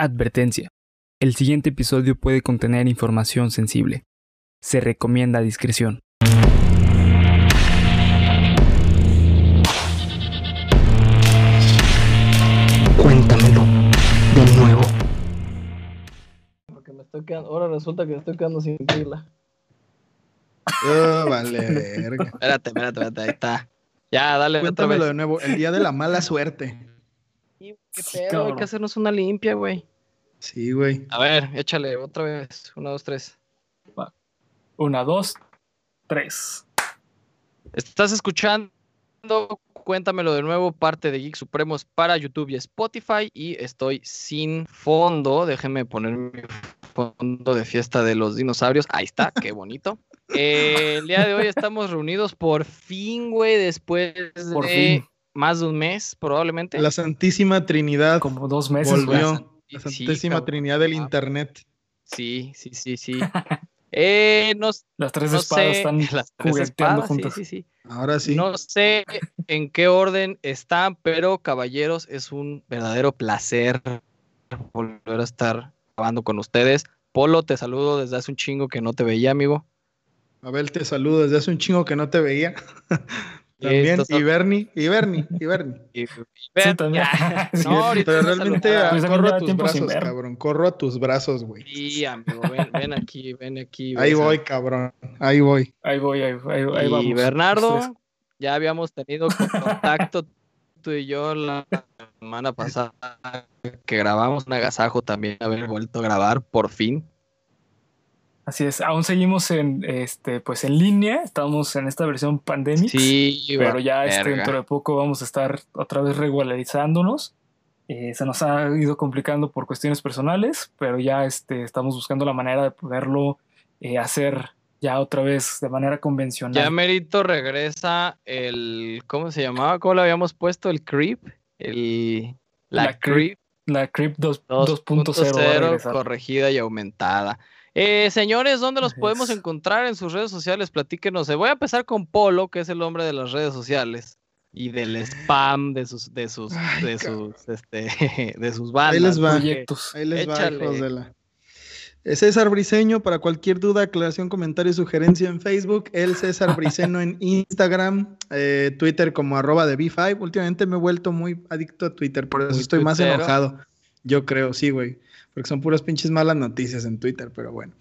Advertencia. El siguiente episodio puede contener información sensible. Se recomienda discreción. Cuéntamelo de nuevo. Porque me estoy quedando, ahora resulta que me estoy quedando sin pila. Oh, vale, verga. Espérate, espérate, espérate, ahí está. Ya, dale otra Cuéntamelo vez. de nuevo. El día de la mala suerte. Qué hay que hacernos una limpia, güey. Sí, güey. A ver, échale otra vez. Uno, dos, tres. Una, dos, tres. Estás escuchando Cuéntamelo de nuevo, parte de Geek Supremos para YouTube y Spotify. Y estoy sin fondo. Déjenme poner mi fondo de fiesta de los dinosaurios. Ahí está, qué bonito. Eh, el día de hoy estamos reunidos por fin, güey, después Por de fin. Más de un mes, probablemente. La Santísima Trinidad Como dos meses. volvió. La Santísima. Trinidad del Ah. Internet. Sí, sí, sí, sí. Eh, no, Las tres no espadas sé, están las tres jugueteando espadas, sí, juntas. sí, sí. Ahora sí. No sé en qué orden están, pero caballeros, es un verdadero placer volver a estar grabando con ustedes. Polo, te saludo desde hace un chingo que no te veía, amigo. Abel, te saludo desde hace un chingo que no te veía. También. Y Bernie, y Bernie, y Bernie. Y- Sí, también. No, ahorita Pero realmente Pues corro a tus brazos, cabrón. Corro a tus brazos, güey. Sí, amigo, ven, ven aquí, ven aquí. Ahí voy, cabrón. Ahí voy. Ahí voy, ahí, ahí, ahí y vamos. Bernardo, ya habíamos tenido contacto tú y yo la semana pasada que grabamos un agasajo también, haber vuelto a grabar por fin. Así es, aún seguimos en este, pues en línea, estamos en esta versión pandemic. Sí, pero ya este, dentro de poco vamos a estar otra vez regularizándonos. Eh, se nos ha ido complicando por cuestiones personales, pero ya este, estamos buscando la manera de poderlo eh, hacer ya otra vez de manera convencional. Ya Merito regresa el, ¿cómo se llamaba? ¿Cómo lo habíamos puesto? El creep, el la, La creep creep La 2- 2.0 va a 2.0 regresar. corregida y aumentada. Eh, señores, ¿dónde los podemos encontrar en sus redes sociales? Platíquenos. Voy a empezar con Polo, que es el hombre de las redes sociales y del spam de sus, de sus, Ay, de cabrón. sus, este, de sus bandas. Ahí les va. proyectos. Ahí les Échale. va, hijos de la. Eh, César Briseño, para cualquier duda, aclaración, comentario, sugerencia en Facebook, el César Briseño en Instagram, eh, Twitter como arroba de B5. Últimamente me he vuelto muy adicto a Twitter, por eso Muy estoy más enojado. Yo creo, sí, güey. Porque son puras pinches malas noticias en Twitter, pero bueno.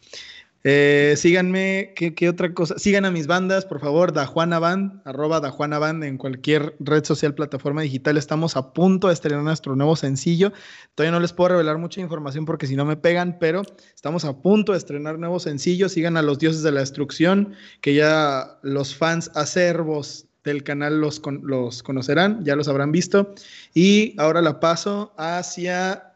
Eh, síganme, ¿qué, qué otra cosa? Sigan a mis bandas, por favor, Dajuana Band, arroba Dajuana Band en cualquier red social, plataforma digital. Estamos a punto de estrenar nuestro nuevo sencillo. Todavía no les puedo revelar mucha información porque si no me pegan, pero estamos a punto de estrenar nuevo sencillo. Sigan a los dioses de la destrucción, que ya los fans acervos del canal los, con- los conocerán, ya los habrán visto. Y ahora la paso hacia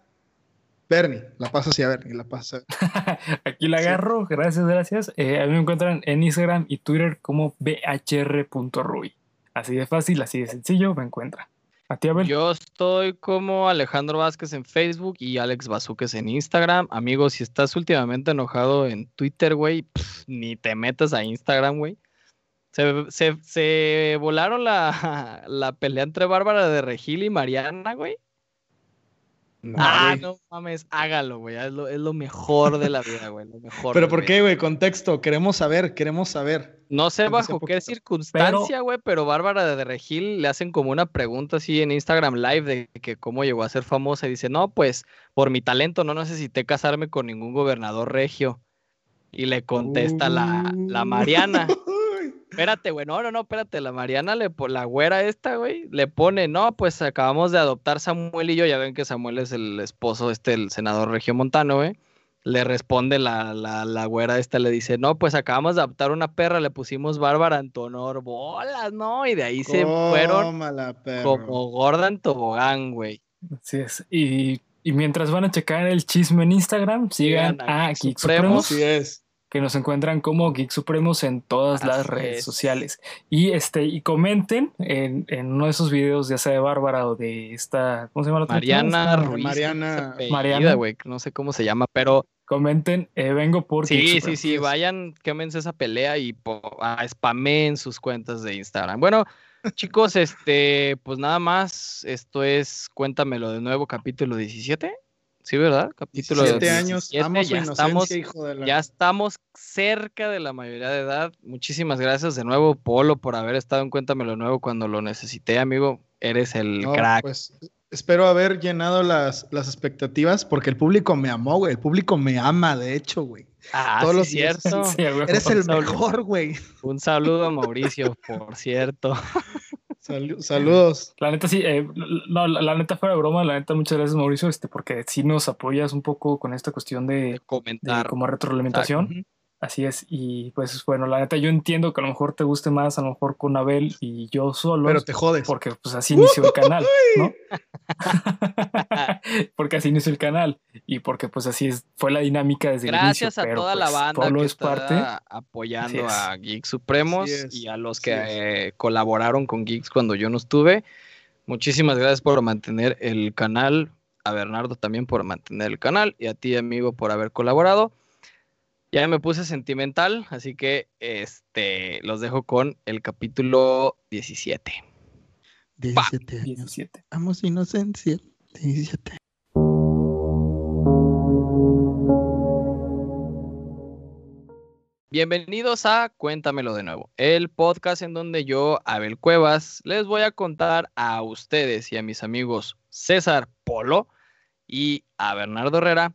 Bernie, la paso hacia Bernie, la paso. Aquí la Sí. agarro, gracias, gracias. Eh, a mí me encuentran en Instagram y Twitter como bhr.ruy. Así de fácil, así de sencillo, me encuentran. A ti, Abel. Yo estoy como Alejandro Vázquez en Facebook y Alex Bazuques en Instagram. Amigos, si estás últimamente enojado en Twitter, güey, pf, ni te metas a Instagram, güey. Se, se- se volaron la, la pelea entre Bárbara de Regil y Mariana, güey. No, ah, güey. no mames, hágalo, güey. Es lo, es lo mejor de la vida, güey. Lo mejor. Pero. ¿por qué, güey? Contexto, queremos saber, queremos saber. No sé bajo qué poquito. circunstancia, güey, pero Bárbara de Regil le hacen como una pregunta así en Instagram Live de que cómo llegó a ser famosa y dice, no, pues por mi talento no necesité casarme con ningún gobernador regio. Y le contesta la, la Mariana. Espérate, güey, no, no, no, espérate, la Mariana, le, po- la güera esta, güey, le pone, no, pues acabamos de adoptar Samuel y yo, ya ven que Samuel es el esposo, este, el senador regiomontano, güey. Le responde la, la, la güera esta, le dice, no, pues acabamos de adoptar una perra, le pusimos Bárbara en tu honor, bolas, ¿no? Y de ahí se fueron como gorda en tobogán, güey. Así es. Y, y mientras van a checar el chisme en Instagram, sigan Sigan a a Geek Geek Supremos. Supremos, Así es. Que nos encuentran como Geek Supremos en todas las redes es. sociales. Y este, y comenten en, en uno de esos videos, ya sea de Bárbara o de esta, ¿cómo se llama la otra? Mariana Ruiz. Mariana- Mariana. Mariana. güey, no sé cómo se llama, pero Comenten, eh, vengo por Geek Sí, sí, Supremos. sí, vayan, quémense esa pelea y po- ah, spamen sus cuentas de Instagram. Bueno, chicos, este, pues nada más, esto es Cuéntamelo de nuevo, capítulo 17. Sí, ¿verdad? Capítulo Siete 17, años, amo su ya inocencia, estamos, hijo de la... ya estamos cerca de la mayoría de edad. Muchísimas gracias de nuevo, Polo, por haber estado en Cuéntamelo de nuevo cuando lo necesité, amigo. Eres el No, crack. pues espero haber llenado las, las expectativas porque el público me amó, güey. El público me ama, de hecho, güey. ah, todos sí, los días. cierto. Sí. Eres el mejor, güey. Un saludo a Mauricio, por cierto. Salu- saludos. La neta sí, eh, no, la, la neta fuera de broma, la neta muchas gracias Mauricio, este, porque sí nos apoyas un poco con esta cuestión De de, de comentar. como retroalimentación. Así es, y pues bueno, la neta yo entiendo que a lo mejor te guste más, a lo mejor con Abel y yo solo, Pero te jodes. porque pues así inició el canal, ¿no? porque así inició el canal y porque pues así es, fue la dinámica desde Gracias el inicio. a pero, toda la pues, banda Polo que es está parte. apoyando es. a Geeks Supremos y a los que eh, colaboraron con Geeks cuando yo no estuve. Muchísimas gracias por mantener el canal, a Bernardo también por mantener el canal y a ti amigo por haber colaborado. Ya me puse sentimental, así que este los dejo con el capítulo 17. 17 años. 17. Amos inocencia. 17. Bienvenidos a Cuéntamelo de nuevo, el podcast en donde yo, Abel Cuevas, les voy a contar a ustedes y a mis amigos César Polo y a Bernardo Herrera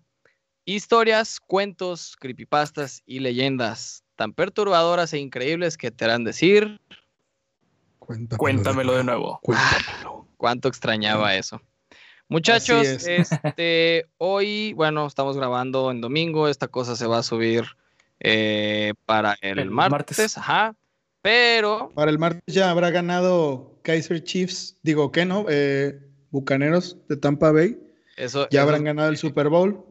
historias, cuentos, creepypastas y leyendas tan perturbadoras e increíbles que te harán decir Cuéntamelo. Cuéntamelo de nuevo. Cuéntamelo. cuánto extrañaba eso. Muchachos, es. este, hoy, bueno, estamos grabando en domingo, esta cosa se va a subir eh, para el, El martes, martes. ajá, pero Para el martes ya habrá ganado Kaiser Chiefs. Digo, ¿qué no? Eh, Bucaneros de Tampa Bay. eso, Ya eso habrán ganado el Super Bowl.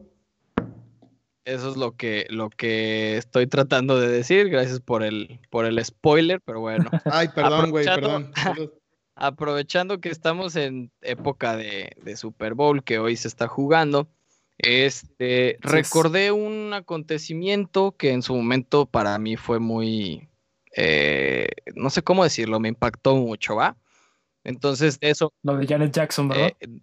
Eso es lo que, lo que estoy tratando de decir. Gracias por el, por el spoiler, pero bueno. Ay, perdón, güey, perdón. Aprovechando que estamos en época de, de Super Bowl, que hoy se está jugando, este, es. recordé un acontecimiento que en su momento para mí fue muy, eh, no sé cómo decirlo, me impactó mucho, ¿va? Entonces, eso, Lo de Janet Jackson, ¿verdad? eh,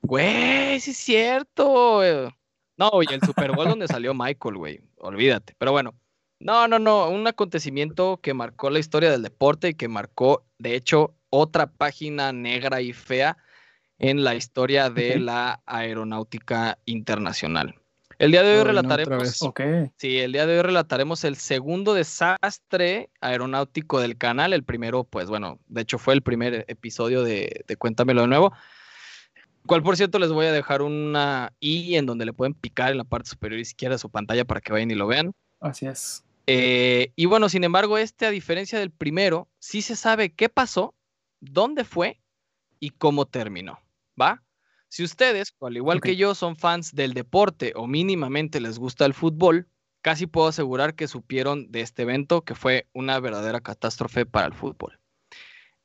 güey, sí es cierto. No, y el Super Bowl donde salió Michael, güey. Olvídate. Pero bueno, no, no, no. Un acontecimiento que marcó la historia del deporte y que marcó, de hecho, otra página negra y fea en la historia de la aeronáutica internacional. El día de hoy relataremos. Sí, el día de hoy relataremos el segundo desastre aeronáutico del canal. El primero, pues bueno, de hecho fue el primer episodio de, de Cuéntamelo de nuevo. Cual, por cierto, les voy a dejar una I en donde le pueden picar en la parte superior izquierda de su pantalla para que vayan y lo vean. Así es. Eh, y bueno, sin embargo, este, a diferencia del primero, sí se sabe qué pasó, dónde fue y cómo terminó. ¿Va? Si ustedes, al igual que yo, son fans del deporte o mínimamente les gusta el fútbol, casi puedo asegurar que supieron de este evento que fue una verdadera catástrofe para el fútbol.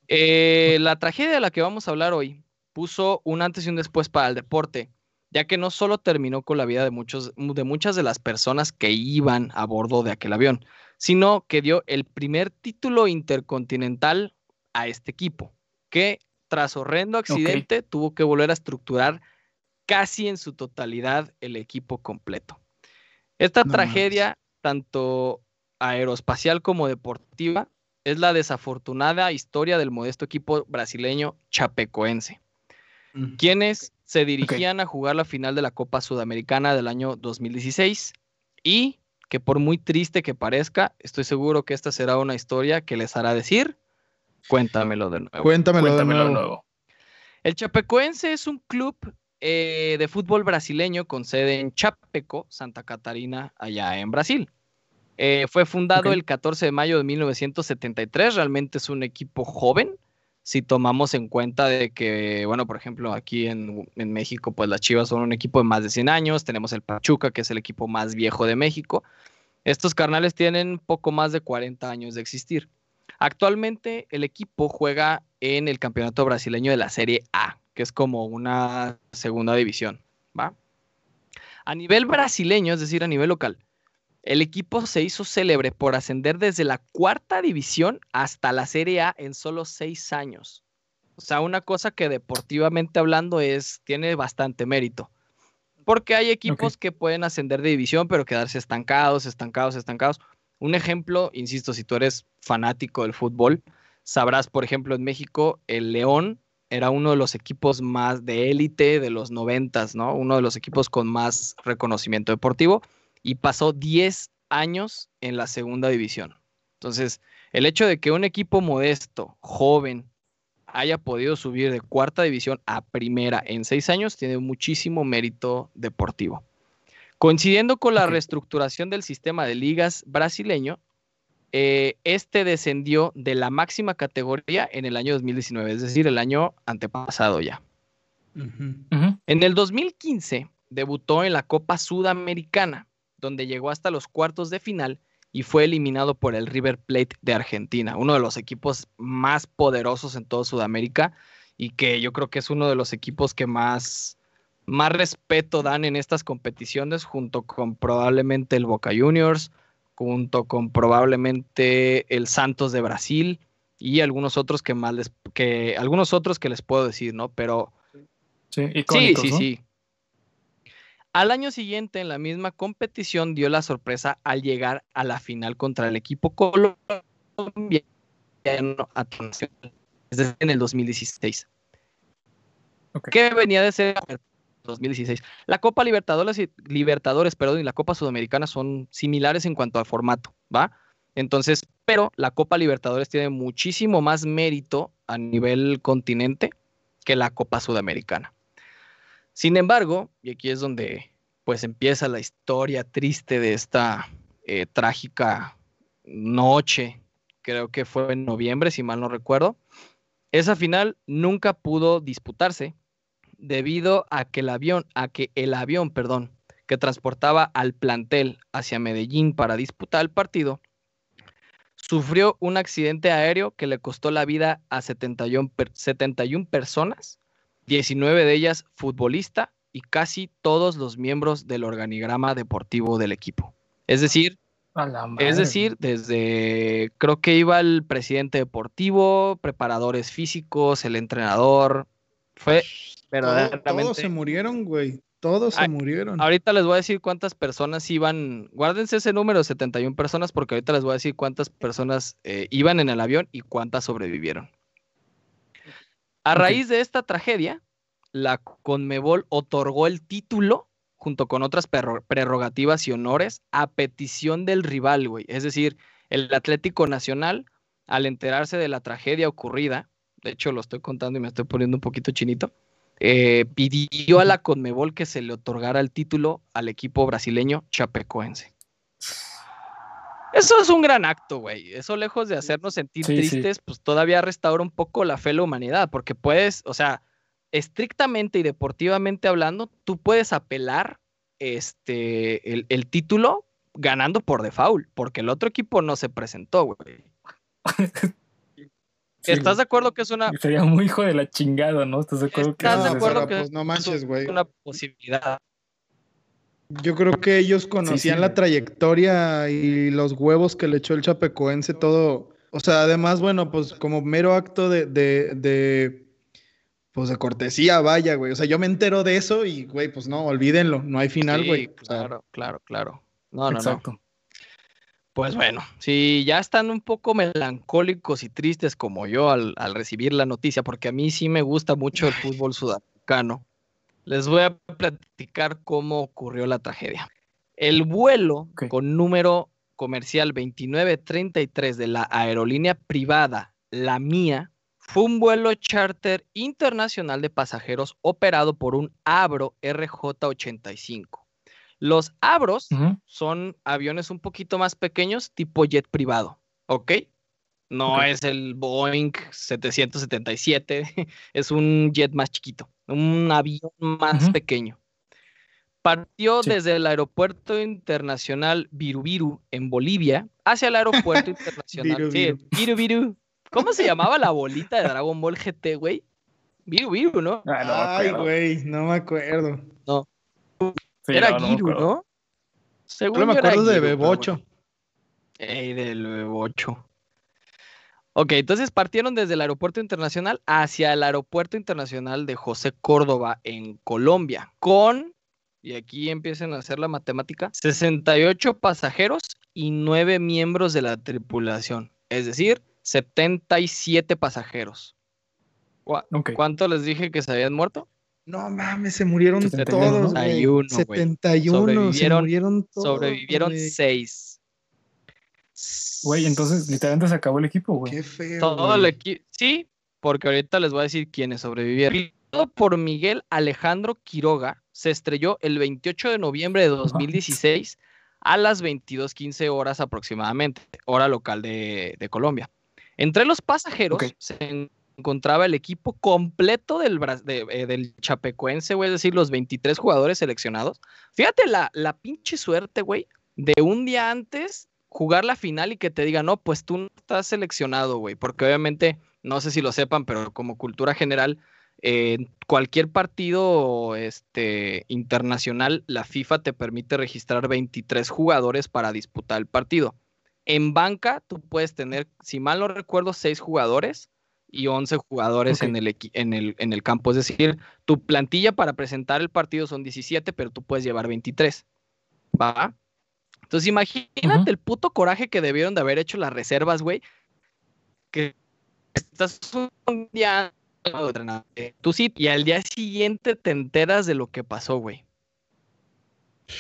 Eh, la tragedia de la que vamos a hablar hoy puso un antes y un después para el deporte, ya que no solo terminó con la vida de, muchos, de muchas de las personas que iban a bordo de aquel avión, sino que dio el primer título intercontinental a este equipo, que tras horrendo accidente tuvo que volver a estructurar casi en su totalidad el equipo completo. Esta No tragedia, tanto aeroespacial como deportiva, es la desafortunada historia del modesto equipo brasileño chapecoense Mm. quienes se dirigían a jugar la final de la Copa Sudamericana del año 2016 y que por muy triste que parezca, estoy seguro que esta será una historia que les hará decir, cuéntamelo de nuevo. Cuéntamelo, Cuéntamelo de de nuevo. El Chapecoense es un club eh, de fútbol brasileño con sede en Chapeco, Santa Catarina, allá en Brasil. Eh, fue fundado el 14 de mayo de 1973, realmente es un equipo joven, si tomamos en cuenta de que, bueno, por ejemplo, aquí en, en México, pues las Chivas son un equipo de más de 100 años, tenemos el Pachuca, que es el equipo más viejo de México. Estos carnales tienen poco más de 40 años de existir. Actualmente el equipo juega en el campeonato brasileño de la Serie A, que es como una segunda división, ¿va? A nivel brasileño, es decir, a nivel local, el equipo se hizo célebre por ascender desde la cuarta división hasta la Serie A en solo seis años. O sea, una cosa que deportivamente hablando es, tiene bastante mérito. Porque hay equipos que pueden ascender de división, pero quedarse estancados, estancados, estancados. Un ejemplo, insisto, si tú eres fanático del fútbol, sabrás, por ejemplo, en México, el León era uno de los equipos más de élite de los noventas, ¿no? Uno de los equipos con más reconocimiento deportivo y pasó 10 años en la segunda división. Entonces, el hecho de que un equipo modesto, joven, haya podido subir de cuarta división a primera en seis años tiene muchísimo mérito deportivo. Coincidiendo con la reestructuración del sistema de ligas brasileño, eh, este descendió de la máxima categoría en el año 2019, es decir, el año antepasado ya. En el 2015 debutó en la Copa Sudamericana, donde llegó hasta los cuartos de final y fue eliminado por el River Plate de Argentina, uno de los equipos más poderosos en toda Sudamérica y que yo creo que es uno de los equipos que más, más respeto dan en estas competiciones, junto con probablemente el Boca Juniors, junto con probablemente el Santos de Brasil y algunos otros que más les, que algunos otros que les puedo decir, ¿no? Pero Sí, Sí, icónicos, sí, ¿no? sí. Al año siguiente, en la misma competición, dio la sorpresa al llegar a la final contra el equipo colombiano Atlanta, es decir, en el 2016. Ok. ¿Qué venía de ser 2016? La Copa Libertadores, y- Libertadores perdón, y la Copa Sudamericana son similares en cuanto al formato, ¿va? Entonces, pero la Copa Libertadores tiene muchísimo más mérito a nivel continente que la Copa Sudamericana. Sin embargo, y aquí es donde pues empieza la historia triste de esta eh, trágica noche, creo que fue en noviembre, si mal no recuerdo, esa final nunca pudo disputarse debido a que el avión, a que el avión, perdón, que transportaba al plantel hacia Medellín para disputar el partido, sufrió un accidente aéreo que le costó la vida a 71, per- 71 personas 19 de ellas futbolista y casi todos los miembros del organigrama deportivo del equipo. Es decir, es decir, desde creo que iba el presidente deportivo, preparadores físicos, el entrenador. Fue verdaderamente. todos se murieron, güey. Todos se Ay, murieron. Ahorita les voy a decir cuántas personas iban. Guárdense ese número, 71 personas, porque ahorita les voy a decir cuántas personas eh, iban en el avión y cuántas sobrevivieron. A raíz de esta tragedia, la Conmebol otorgó el título junto con otras prerrogativas y honores a petición del rival, güey. Es decir, el Atlético Nacional, al enterarse de la tragedia ocurrida, de hecho lo estoy contando y me estoy poniendo un poquito chinito, eh, pidió a la Conmebol que se le otorgara el título al equipo brasileño chapecoense. Eso es un gran acto, güey. Eso lejos de hacernos sentir Sí, sí. tristes, pues todavía restaura un poco la fe en la humanidad, porque puedes, o sea, estrictamente y deportivamente hablando, tú puedes apelar este, el, el título ganando por default, porque el otro equipo no se presentó, güey. Sí, ¿Estás güey. de acuerdo que es una, Sería muy hijo de la chingada, ¿no? ¿Estás de acuerdo que ¿Estás de eso es- acuerdo Sara, que pues no manches, güey. una posibilidad? Yo creo que ellos conocían sí, la trayectoria y los huevos que le echó el chapecoense todo. O sea, además, bueno, pues como mero acto de, de, de, pues de cortesía, vaya, güey. O sea, yo me entero de eso y, güey, pues no, olvídenlo, no hay final, Sí, güey. O sea, claro, claro, claro. No, no, no. Exacto. Pues bueno, si ya están un poco melancólicos y tristes como yo al, al recibir la noticia, porque a mí sí me gusta mucho el fútbol sudamericano, les voy a platicar cómo ocurrió la tragedia. El vuelo con número comercial 2933 de la aerolínea privada La Mía fue un vuelo charter internacional de pasajeros operado por un Abro RJ85. Los Abros son aviones un poquito más pequeños, tipo jet privado, ¿ok? No es el Boeing 777, es un jet más chiquito, un avión más pequeño. Partió Sí. desde el aeropuerto internacional Virubiru en Bolivia hacia el aeropuerto internacional. sí, Viru, Virubiru. ¿Cómo se llamaba la bolita de Dragon Ball GT, güey? Virubiru, ¿no? Ah, no me Ay, güey, no me acuerdo. Sí, era no, no me Giru. ¿no? Según Solo me acuerdo de Bebocho. Ey, del Bebocho. Ok, entonces partieron desde el aeropuerto internacional hacia el aeropuerto internacional de José Córdoba en Colombia, con, y aquí empiecen a hacer la matemática, 68 pasajeros y 9 miembros de la tripulación. Es decir, 77 pasajeros. ¿Cu- Ok. ¿Cuánto les dije que se habían muerto? No mames, se murieron 71, todos, güey. 71, güey. 71, se Sobrevivieron- murieron todos. Sobrevivieron güey. 6. Güey, entonces literalmente se acabó el equipo, güey. Qué feo. Todo el equipo. Sí, porque ahorita les voy a decir quiénes sobrevivieron. Por Miguel Alejandro Quiroga, se estrelló el 28 de noviembre de 2016 a las 22:15 horas aproximadamente, hora local de, de Colombia. Entre los pasajeros se encontraba el equipo completo del, de- eh, del Chapecoense, güey, es decir, los 23 jugadores seleccionados. Fíjate la, la pinche suerte, güey, de un día antes jugar la final y que te digan, no, pues tú no estás seleccionado, güey, porque obviamente, no sé si lo sepan, pero como cultura general, eh, en cualquier partido este, internacional, la FIFA te permite registrar 23 jugadores para disputar el partido. En banca, tú puedes tener, si mal no recuerdo, 6 jugadores y 11 jugadores en, el, en, el, en el campo. Es decir, tu plantilla para presentar el partido son 17, pero tú puedes llevar 23. ¿Va? Entonces imagínate el puto coraje que debieron de haber hecho las reservas, güey. Que estás un día tú sí, y al día siguiente te enteras de lo que pasó, güey.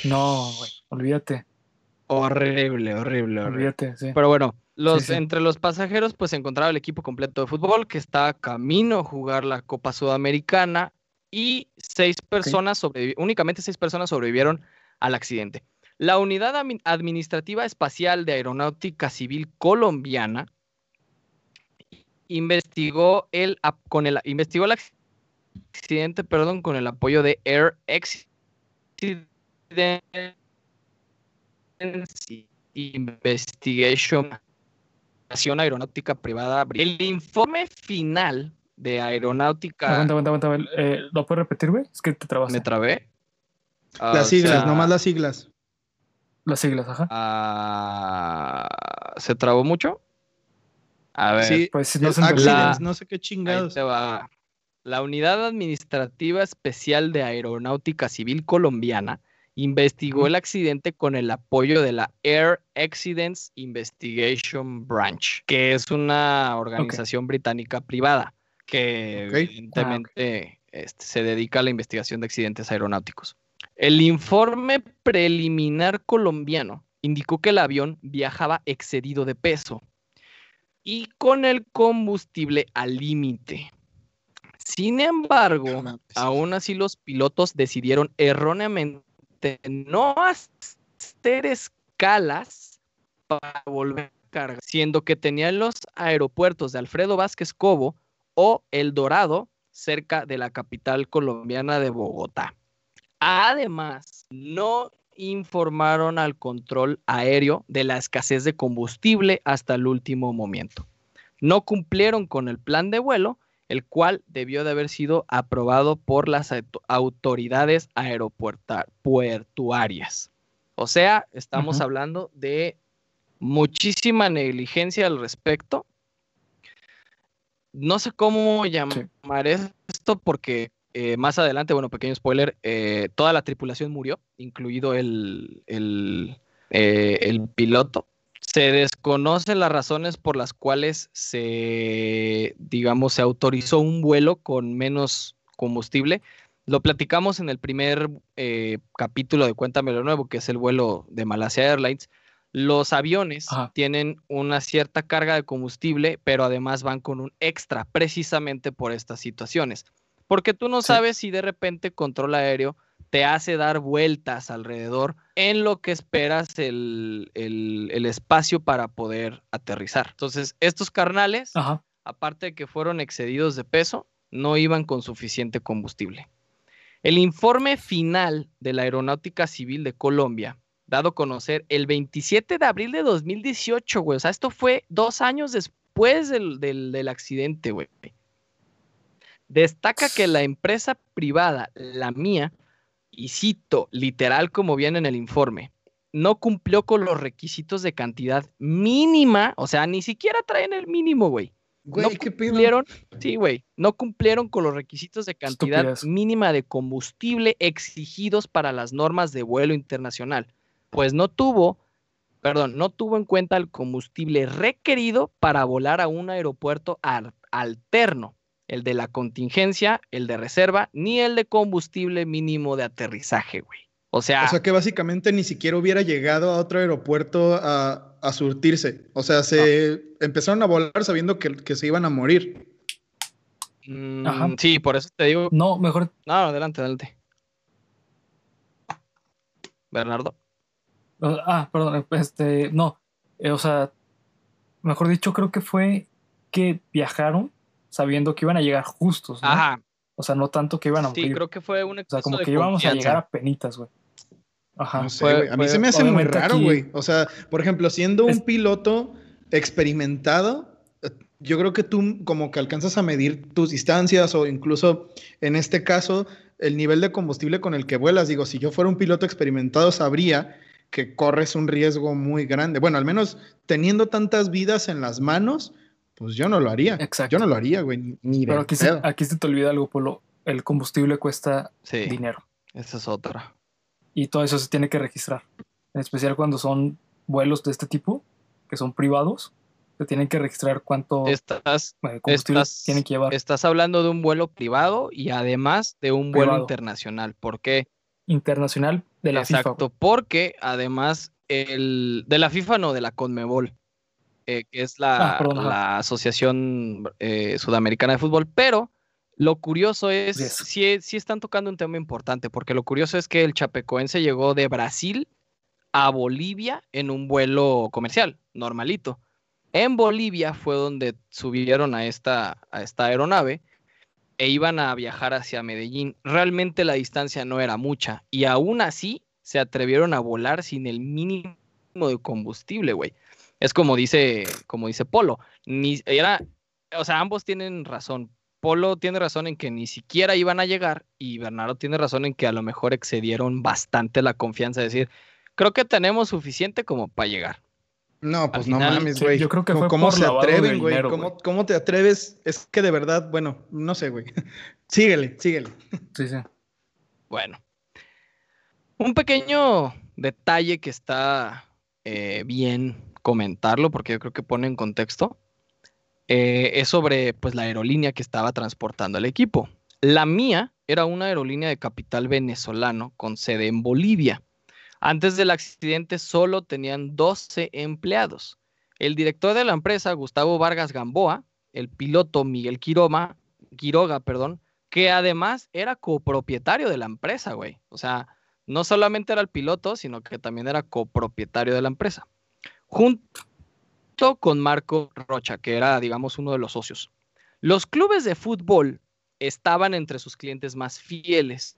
No, güey, olvídate, Horrible, horrible, horrible. olvídate, sí. Pero bueno, los, sí. entre los pasajeros, pues se encontraba el equipo completo de fútbol que está camino a jugar la Copa Sudamericana y seis personas sobrevi- únicamente seis personas sobrevivieron al accidente. La Unidad Admi- Administrativa Espacial de Aeronáutica Civil Colombiana investigó el con el investigó el accidente, perdón, con el apoyo de Air Accident Investigation Aeronáutica Privada. El informe final de Aeronáutica. Aguanta, aguanta, eh, ¿Lo puedes repetir, güey? Es que te trabaste. ¿Me trabé? Ah, Las o siglas, sea, nomás las siglas. Las siglas, ajá. ah, ¿Se trabó mucho? A ver. Sí, Pues no entendió. no sé qué chingados. va. La Unidad Administrativa Especial de Aeronáutica Civil Colombiana investigó el accidente con el apoyo de la Air Accidents Investigation Branch, que es una organización británica privada que Ok. evidentemente este, se dedica a la investigación de accidentes aeronáuticos. El informe preliminar colombiano indicó que el avión viajaba excedido de peso y con el combustible al límite. Sin embargo, aún así los pilotos decidieron erróneamente no hacer escalas para volver a cargar, siendo que tenían los aeropuertos de Alfredo Vázquez Cobo o El Dorado cerca de la capital colombiana de Bogotá. Además, no informaron al control aéreo de la escasez de combustible hasta el último momento. No cumplieron con el plan de vuelo, el cual debió de haber sido aprobado por las auto- autoridades aeroportuarias. O sea, estamos hablando de muchísima negligencia al respecto. No sé cómo llamar esto porque eh, más adelante, bueno, pequeño spoiler, eh, toda la tripulación murió, incluido el, el, eh, el piloto. Se desconocen las razones por las cuales se, digamos, se autorizó un vuelo con menos combustible. Lo platicamos en el primer eh, capítulo de Cuéntamelo Nuevo, que es el vuelo de Malasia Airlines. Los aviones Ajá. tienen una cierta carga de combustible, pero además van con un extra, precisamente por estas situaciones. Porque tú no Sí. sabes si de repente control aéreo te hace dar vueltas alrededor en lo que esperas el, el- el espacio para poder aterrizar. Entonces, estos carnales, Ajá. aparte de que fueron excedidos de peso, no iban con suficiente combustible. El informe final de la Aeronáutica Civil de Colombia, dado a conocer el 27 de abril de 2018, güey. O sea, esto fue dos años después del, del- del accidente, güey. Destaca que la empresa privada, la mía, y cito literal como viene en el informe, no cumplió con los requisitos de cantidad mínima, o sea, ni siquiera traen el mínimo, güey, Güey, no qué pedo. cumplieron, sí, güey, no cumplieron con los requisitos de cantidad Estupidez. mínima de combustible exigidos para las normas de vuelo internacional, pues no tuvo, perdón, no tuvo en cuenta el combustible requerido para volar a un aeropuerto al- alterno, el de la contingencia, el de reserva, ni el de combustible mínimo de aterrizaje, güey. O sea, O sea que básicamente ni siquiera hubiera llegado a otro aeropuerto a, a surtirse. O sea, se empezaron a volar sabiendo que, que se iban a morir. mm, Ajá. sí, por eso te digo, No, mejor no, adelante, adelante. Bernardo. Ah, perdón, este, no, eh, o sea, mejor dicho, creo que fue que viajaron sabiendo que iban a llegar justos, ¿no? Ajá, O sea, no tanto que iban a sí, morir. creo que fue un o sea, como que íbamos a llegar a penitas, güey. Ajá. No sé, Fue- güey. A mí fue- se me hace muy raro, aquí- güey. O sea, por ejemplo, siendo Es- un piloto experimentado, eh, yo creo que tú como que alcanzas a medir tus distancias o incluso en este caso el nivel de combustible con el que vuelas. Digo, si yo fuera un piloto experimentado sabría que corres un riesgo muy grande. Bueno, al menos teniendo tantas vidas en las manos, pues yo no lo haría. Exacto. Yo no lo haría, güey. ni- Pero aquí se, aquí se te olvida algo, Polo. El combustible cuesta Sí, dinero esa es otra. y todo eso se tiene que registrar. En especial cuando son vuelos de este tipo, que son privados, se tienen que registrar cuánto Estás, eh, combustible estás- tienen que llevar. estás hablando de un vuelo privado y además de un vuelo internacional. ¿Por qué? Internacional de la FIFA. Exacto, porque además el de la FIFA no, de la CONMEBOL, eh, que es la, Ah, perdón, la Asociación eh, Sudamericana de Fútbol, pero lo curioso es, Yes. sí están tocando un tema importante, porque lo curioso es que el chapecoense llegó de Brasil a Bolivia en un vuelo comercial, normalito. En Bolivia fue donde subieron a esta, a esta aeronave e iban a viajar hacia Medellín. Realmente la distancia no era mucha y aún así se atrevieron a volar sin el mínimo de combustible, güey. Es como dice, como dice Polo, ni era, o sea, ambos tienen razón. Polo tiene razón en que ni siquiera iban a llegar y Bernardo tiene razón en que a lo mejor excedieron bastante la confianza de decir, creo que tenemos suficiente como para llegar. No, pues no mames, sí, güey. yo creo que ¿Cómo- fue ¿Cómo por se atreven, güey? ¿Cómo. ¿Cómo te atreves? Es que de verdad, bueno, no sé, güey. síguele, síguele. Sí, sí. Bueno, un pequeño detalle que está eh, bien comentarlo, porque yo creo que pone en contexto, eh, es sobre pues, la aerolínea que estaba transportando el equipo. La mía era una aerolínea de capital venezolano con sede en Bolivia. Antes del accidente solo tenían 12 empleados. El director de la empresa, Gustavo Vargas Gamboa, el piloto Miguel Quiroma, Quiroga, perdón, que además era copropietario de la empresa, güey. O sea, no solamente era el piloto, sino que también era copropietario de la empresa. Junto con Marco Rocha, que era, digamos, uno de los socios. Los clubes de fútbol estaban entre sus clientes más fieles.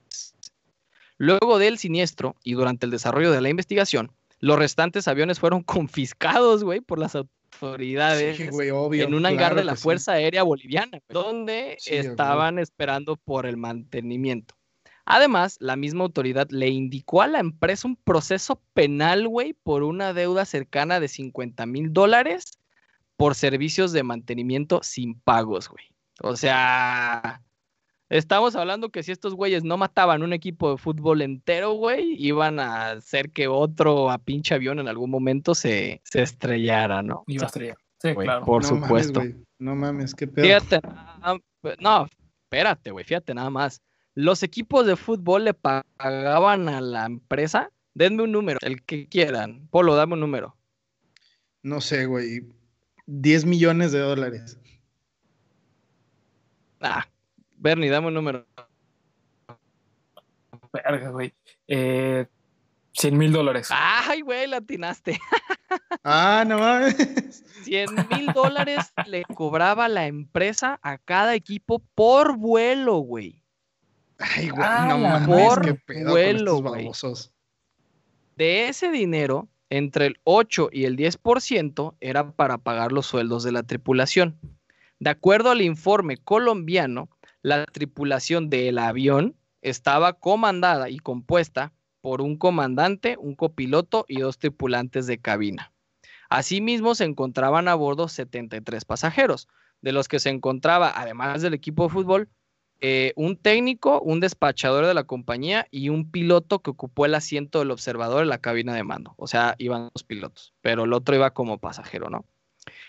Luego del siniestro y durante el desarrollo de la investigación, los restantes aviones fueron confiscados, güey, por las autoridades Sí, güey, obvio. en un hangar claro de la sí. Fuerza Aérea Boliviana, donde Sí, estaban esperando por el mantenimiento. Además, la misma autoridad le indicó a la empresa un proceso penal, güey, por una deuda cercana de 50 mil dólares por servicios de mantenimiento sin pagos, güey. O sea, estamos hablando que si estos güeyes no mataban un equipo de fútbol entero, güey, iban a hacer que otro a pinche avión en algún momento se, se estrellara, ¿no? Iba a estrellar. Sí, Güey, claro. por No supuesto. no mames, qué pedo. Fíjate, nada- no, espérate, güey, fíjate nada más. Los equipos de fútbol le pagaban a la empresa. Denme un número, el que quieran. Polo, dame un número. No sé, güey. 10 millones de dólares. Ah, Bernie, dame un número. Verga, güey. Eh, 100 mil dólares. Ay, güey, la atinaste. Ah, no mames. 100 mil dólares le cobraba la empresa a cada equipo por vuelo, güey. Ay, güey, Ah, no la mames, por qué pedo vuelo, con estos güey. babosos. De ese dinero, entre el 8 y el 10% era para pagar los sueldos de la tripulación. De acuerdo al informe colombiano, la tripulación del avión estaba comandada y compuesta por un comandante, un copiloto y dos tripulantes de cabina. Asimismo, se encontraban a bordo 73 pasajeros, de los que se encontraba, además del equipo de fútbol, eh, un técnico, un despachador de la compañía y un piloto que ocupó el asiento del observador en la cabina de mando. O sea, iban dos pilotos, pero el otro iba como pasajero, ¿no?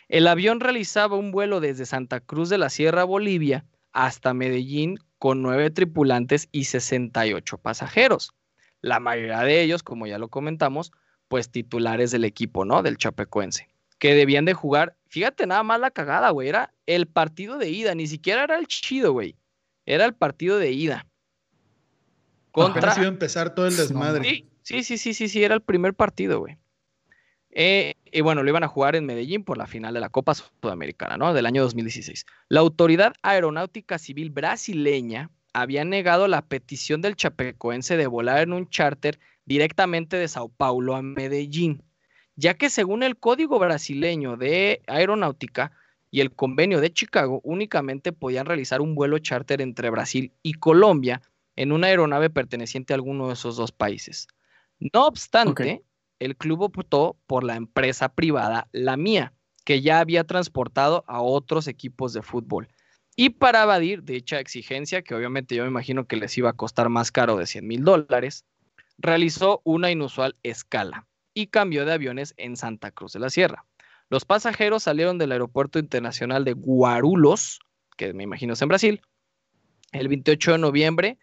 El avión realizaba un vuelo desde Santa Cruz de la Sierra, Bolivia, hasta Medellín con nueve tripulantes y 68 pasajeros. La mayoría de ellos, como ya lo comentamos, pues titulares del equipo, ¿no? Del Chapecuense, que debían de jugar, fíjate nada más la cagada, güey, era el partido de ida, ni siquiera era el chido, güey, era el partido de ida. Contra... Iba a empezar todo el desmadre. Sí, sí, sí, sí, sí, sí, era el primer partido, güey. Eh, y bueno, lo iban a jugar en Medellín por la final de la Copa Sudamericana, ¿no? Del año 2016. La Autoridad Aeronáutica Civil brasileña había negado la petición del chapecoense de volar en un charter directamente de Sao Paulo a Medellín, ya que según el Código brasileño de Aeronáutica y el Convenio de Chicago, únicamente podían realizar un vuelo charter entre Brasil y Colombia en una aeronave perteneciente a alguno de esos dos países. No obstante, okay el club optó por la empresa privada La Mía, que ya había transportado a otros equipos de fútbol. Y para evadir dicha exigencia, que obviamente yo me imagino que les iba a costar más caro de 100 mil dólares, realizó una inusual escala y cambió de aviones en Santa Cruz de la Sierra. Los pasajeros salieron del aeropuerto internacional de Guarulhos, que me imagino es en Brasil, el 28 de noviembre,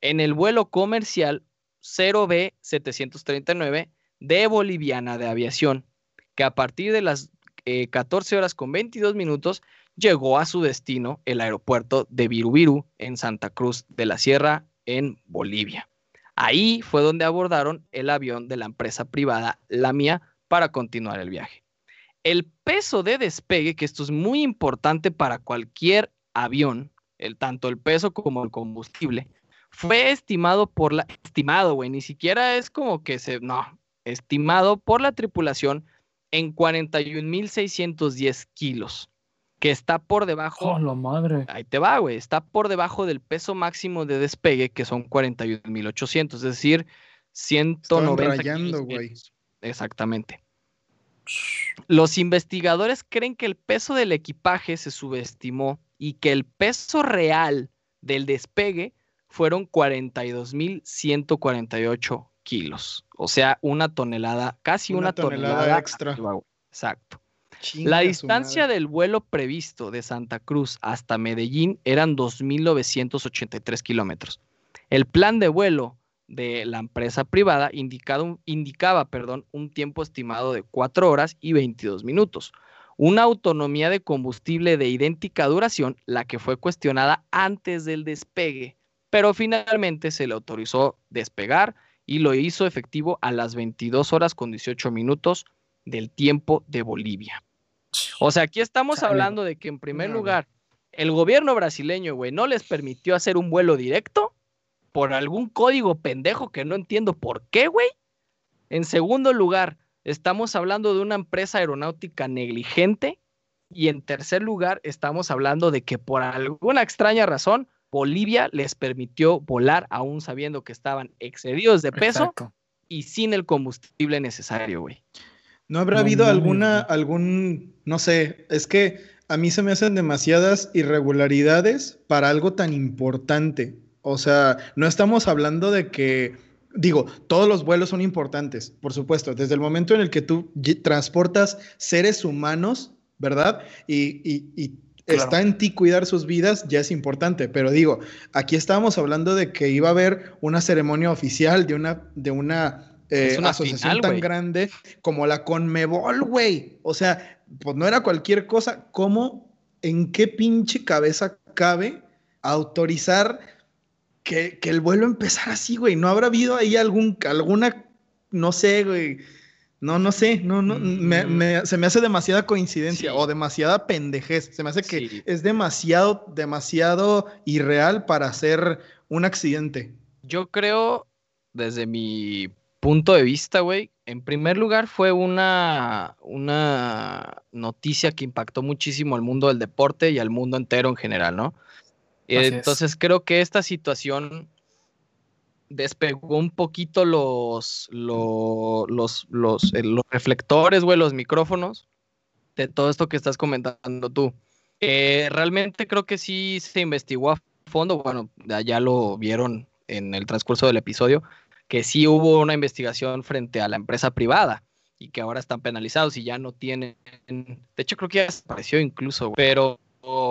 en el vuelo comercial 0B739 de Boliviana de Aviación, que a partir de las eh, 14 horas con 22 minutos llegó a su destino, el aeropuerto de Virubiru, en Santa Cruz de la Sierra, en Bolivia. Ahí fue donde abordaron el avión de la empresa privada La Mía para continuar el viaje. El peso de despegue, que esto es muy importante para cualquier avión, el, tanto el peso como el combustible, fue estimado por la... Estimado, güey, ni siquiera es como que se... No, estimado por la tripulación en 41.610 kilos, que está por debajo. ¡Oh, la madre! Ahí te va, güey. Está por debajo del peso máximo de despegue, que son 41.800, es decir, 190 rayando, güey. Exactamente. Los investigadores creen que el peso del equipaje se subestimó y que el peso real del despegue fueron 42.148 kilos. O sea, una tonelada, casi una, una tonelada, tonelada, extra. Exacto. Chinga la distancia del vuelo previsto de Santa Cruz hasta Medellín eran 2.983 kilómetros. El plan de vuelo de la empresa privada indicado, indicaba perdón, un tiempo estimado de 4 horas y 22 minutos. Una autonomía de combustible de idéntica duración, la que fue cuestionada antes del despegue, pero finalmente se le autorizó despegar y lo hizo efectivo a las 22 horas con 18 minutos del tiempo de Bolivia. O sea, aquí estamos hablando de que en primer lugar, el gobierno brasileño, güey, no les permitió hacer un vuelo directo por algún código pendejo que no entiendo por qué, güey. En segundo lugar, estamos hablando de una empresa aeronáutica negligente. Y en tercer lugar, estamos hablando de que por alguna extraña razón, Bolivia les permitió volar aún sabiendo que estaban excedidos de peso Exacto. y sin el combustible necesario, güey. ¿No habrá no, habido no, alguna, no. algún, no sé, es que a mí se me hacen demasiadas irregularidades para algo tan importante? O sea, no estamos hablando de que, digo, todos los vuelos son importantes, por supuesto, desde el momento en el que tú transportas seres humanos, ¿verdad? Y, y, y Claro. está en ti cuidar sus vidas, ya es importante. Pero digo, aquí estábamos hablando de que iba a haber una ceremonia oficial de una, de una, eh, una asociación final, tan wey. grande como la Conmebol, güey. O sea, pues no era cualquier cosa. ¿Cómo, en qué pinche cabeza cabe autorizar que, que el vuelo empezara así, güey? ¿No habrá habido ahí algún, alguna, no sé, güey? No, no sé, no, no, Mm. me, me, se me hace demasiada coincidencia Sí. o demasiada pendejez. Se me hace que Sí. es demasiado, demasiado irreal para hacer un accidente. Yo creo, desde mi punto de vista, güey, en primer lugar fue una, una noticia que impactó muchísimo al mundo del deporte y al mundo entero en general, ¿no? Entonces creo que esta situación despegó un poquito los, lo- los, los, eh, los reflectores, güey, los micrófonos de todo esto que estás comentando tú. Eh, realmente creo que sí se investigó a fondo, bueno, ya- ya lo vieron en el transcurso del episodio, que sí hubo una investigación frente a la empresa privada y que ahora están penalizados y ya no tienen, de hecho creo que ya desapareció incluso, pero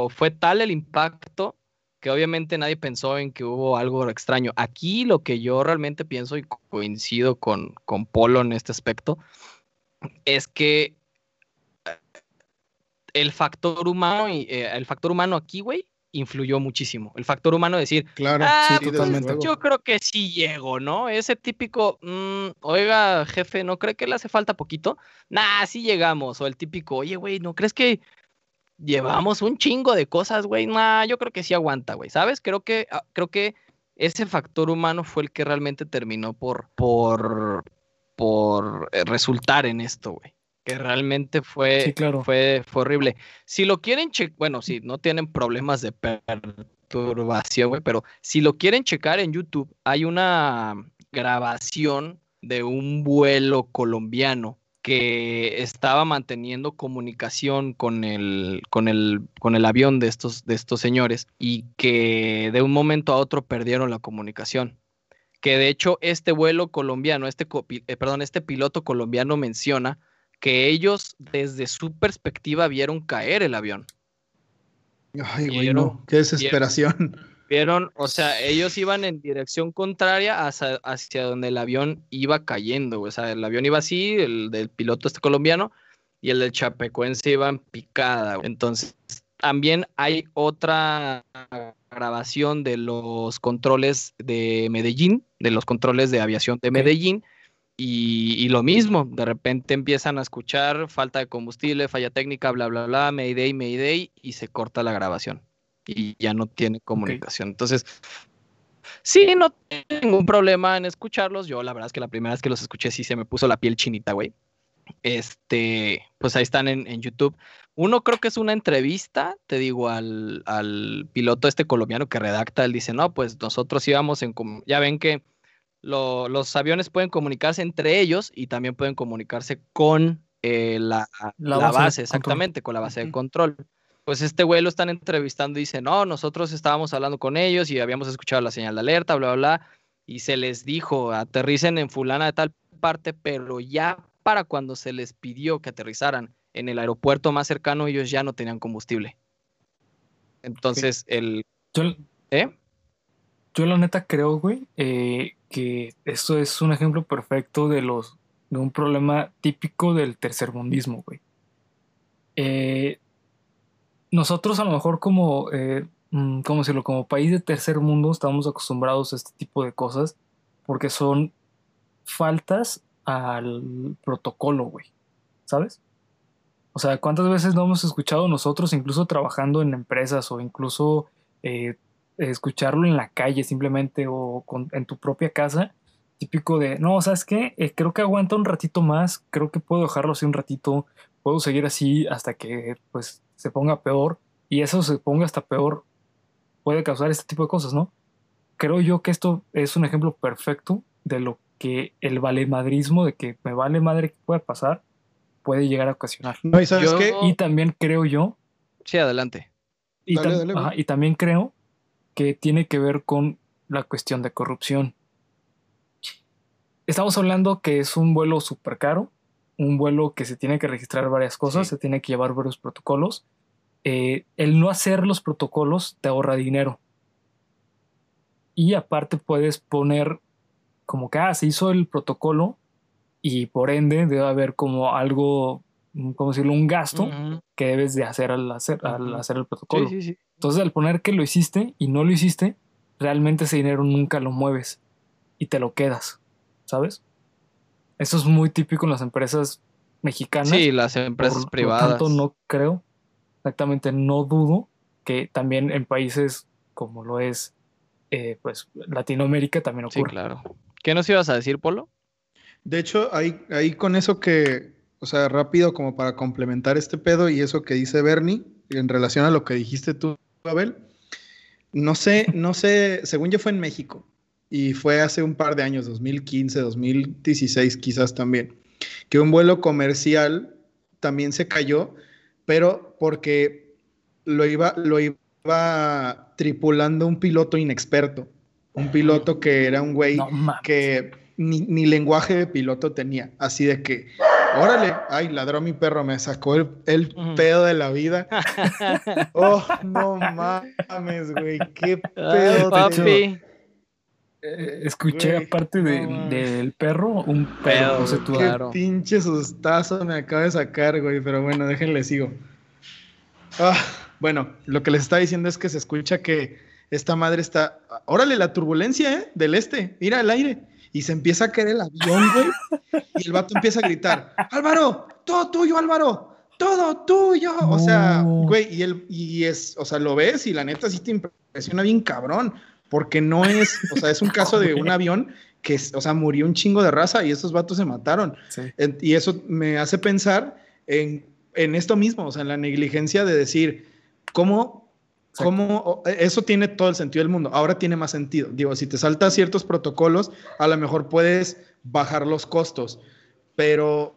fue tal el impacto que obviamente nadie pensó en que hubo algo extraño. Aquí lo que yo realmente pienso y co- coincido con, con Polo en este aspecto es que eh, el factor humano, y, eh, el factor humano aquí, güey, influyó muchísimo. El factor humano de decir, Claro, Ah, sí, pues, totalmente. yo creo que sí llego, ¿no? Ese típico, "Mm, oiga, jefe, ¿no cree que le hace falta poquito? Nah, sí llegamos. O el típico, oye, güey, ¿no crees que llevamos un chingo de cosas, güey? Nah, yo creo que sí aguanta, güey, ¿sabes? Creo que, ah, creo que ese factor humano fue el que realmente terminó por, por, por eh, resultar en esto, güey. Que realmente fue, Sí, claro. fue, fue horrible. Si lo quieren checar, bueno, si no tienen problemas de perturbación, güey, pero si lo quieren checar en YouTube, hay una grabación de un vuelo colombiano que estaba manteniendo comunicación con el, con el, con el avión de estos, de estos señores y que de un momento a otro perdieron la comunicación. Que de hecho este vuelo colombiano, este, eh, perdón, este piloto colombiano menciona que ellos desde su perspectiva vieron caer el avión. Ay, güey, no. Qué desesperación. Vieron, o sea, ellos iban en dirección contraria hacia, hacia donde el avión iba cayendo. güey. O sea, el avión iba así, el del piloto este colombiano, y el del chapecuense iba en picada. güey. Entonces, también hay otra grabación de los controles de Medellín, de los controles de aviación de Medellín, y, y lo mismo, de repente empiezan a escuchar falta de combustible, falla técnica, bla, bla, bla, Mayday, Mayday, y se corta la grabación y ya no tiene comunicación. Entonces, sí, no tengo ningún problema en escucharlos. Yo, la verdad es que la primera vez que los escuché, sí se me puso la piel chinita, güey. Este, pues ahí están en, en YouTube. Uno creo que es una entrevista, te digo, al, al piloto este colombiano que redacta, él dice, no, pues nosotros íbamos en, ya ven que lo- los aviones pueden comunicarse entre ellos y también pueden comunicarse con eh, la, La la base control. exactamente, con la base de control. Pues este güey lo están entrevistando y dice, no, nosotros estábamos hablando con ellos y habíamos escuchado la señal de alerta, bla, bla, bla, y se les dijo, aterricen en fulana de tal parte, pero ya para cuando se les pidió que aterrizaran en el aeropuerto más cercano, ellos ya no tenían combustible. Entonces, el... Yo, ¿Eh? yo la neta creo, güey, eh, que esto es un ejemplo perfecto de los de un problema típico del tercermundismo, güey. Eh, nosotros a lo mejor como, eh, mm, ¿cómo decirlo? Como país de tercer mundo estamos acostumbrados a este tipo de cosas porque son faltas al protocolo, güey. ¿Sabes? O sea, ¿cuántas veces no hemos escuchado nosotros, incluso trabajando en empresas o incluso eh, escucharlo en la calle simplemente o en tu propia casa? Típico de, no, ¿sabes qué? Eh, creo que aguanta un ratito más, creo que puedo dejarlo así un ratito, puedo seguir así hasta que pues se ponga peor y eso se ponga hasta peor puede causar este tipo de cosas, ¿no? Creo yo que esto es un ejemplo perfecto de lo que el valemadrismo, de que me vale madre que pueda pasar, puede llegar a ocasionar. No, y sabes Yo- qué? Y también creo yo, Sí, adelante. y, Dale, tam- dale, güey. ajá, y también creo que tiene que ver con la cuestión de corrupción. Estamos hablando que es un vuelo súper caro, un vuelo que se tiene que registrar varias cosas, Sí. se tiene que llevar varios protocolos. Eh, el no hacer los protocolos te ahorra dinero. Y aparte puedes poner como que, ah, se hizo el protocolo y por ende debe haber como algo, mm, ¿cómo decirlo? Un gasto que debes de hacer al hacer, al hacer el protocolo. Sí, sí. Entonces, al poner que lo hiciste y no lo hiciste, realmente ese dinero nunca lo mueves y te lo quedas, ¿sabes? Eso es muy típico en las empresas mexicanas. Sí, las por empresas lo privadas. tanto, no creo, exactamente no dudo que también en países como lo es, eh, pues, Latinoamérica también Sí, ocurre. claro. ¿Qué nos ibas a decir, Polo? De hecho, ahí, ahí con eso que, o sea, rápido como para complementar este pedo y eso que dice Bernie en relación a lo que dijiste tú, Abel, no sé, no sé, según yo fue en México y fue hace un par de años, 2015, 2016 quizás también, que un vuelo comercial también se cayó, pero porque lo iba, lo iba tripulando un piloto inexperto. Un piloto que era un güey No que ni, ni lenguaje de piloto tenía. Así de que, órale, ay, ladró mi perro, me sacó el, el pedo de la vida. Oh, no mames, güey, qué Ay, pedo. papi. Eh, escuché Güey, aparte de- no mames. del perro, un Pedo, pedo. No sé tú. Qué pinche sustazo me acaba de sacar, güey. Pero bueno, déjenle sigo. Ah, bueno, lo que les estaba diciendo es que se escucha que esta madre está. Órale, la turbulencia, ¿eh? Del este. Mira el aire. Y se empieza a caer el avión, güey. Y el vato empieza a gritar: Álvaro, todo tuyo, Álvaro. Todo tuyo. O sea, güey, y, él, y es, o sea, lo ves y la neta sí te impresiona bien cabrón. Porque no es, o sea, es un caso de un avión que, o sea, murió un chingo de raza y esos vatos se mataron. Sí. Y eso me hace pensar en, en esto mismo, o sea, en la negligencia de decir, ¿cómo, Exacto. cómo o- eso tiene todo el sentido del mundo? Ahora tiene más sentido. Digo, si te saltas ciertos protocolos, a lo mejor puedes bajar los costos, pero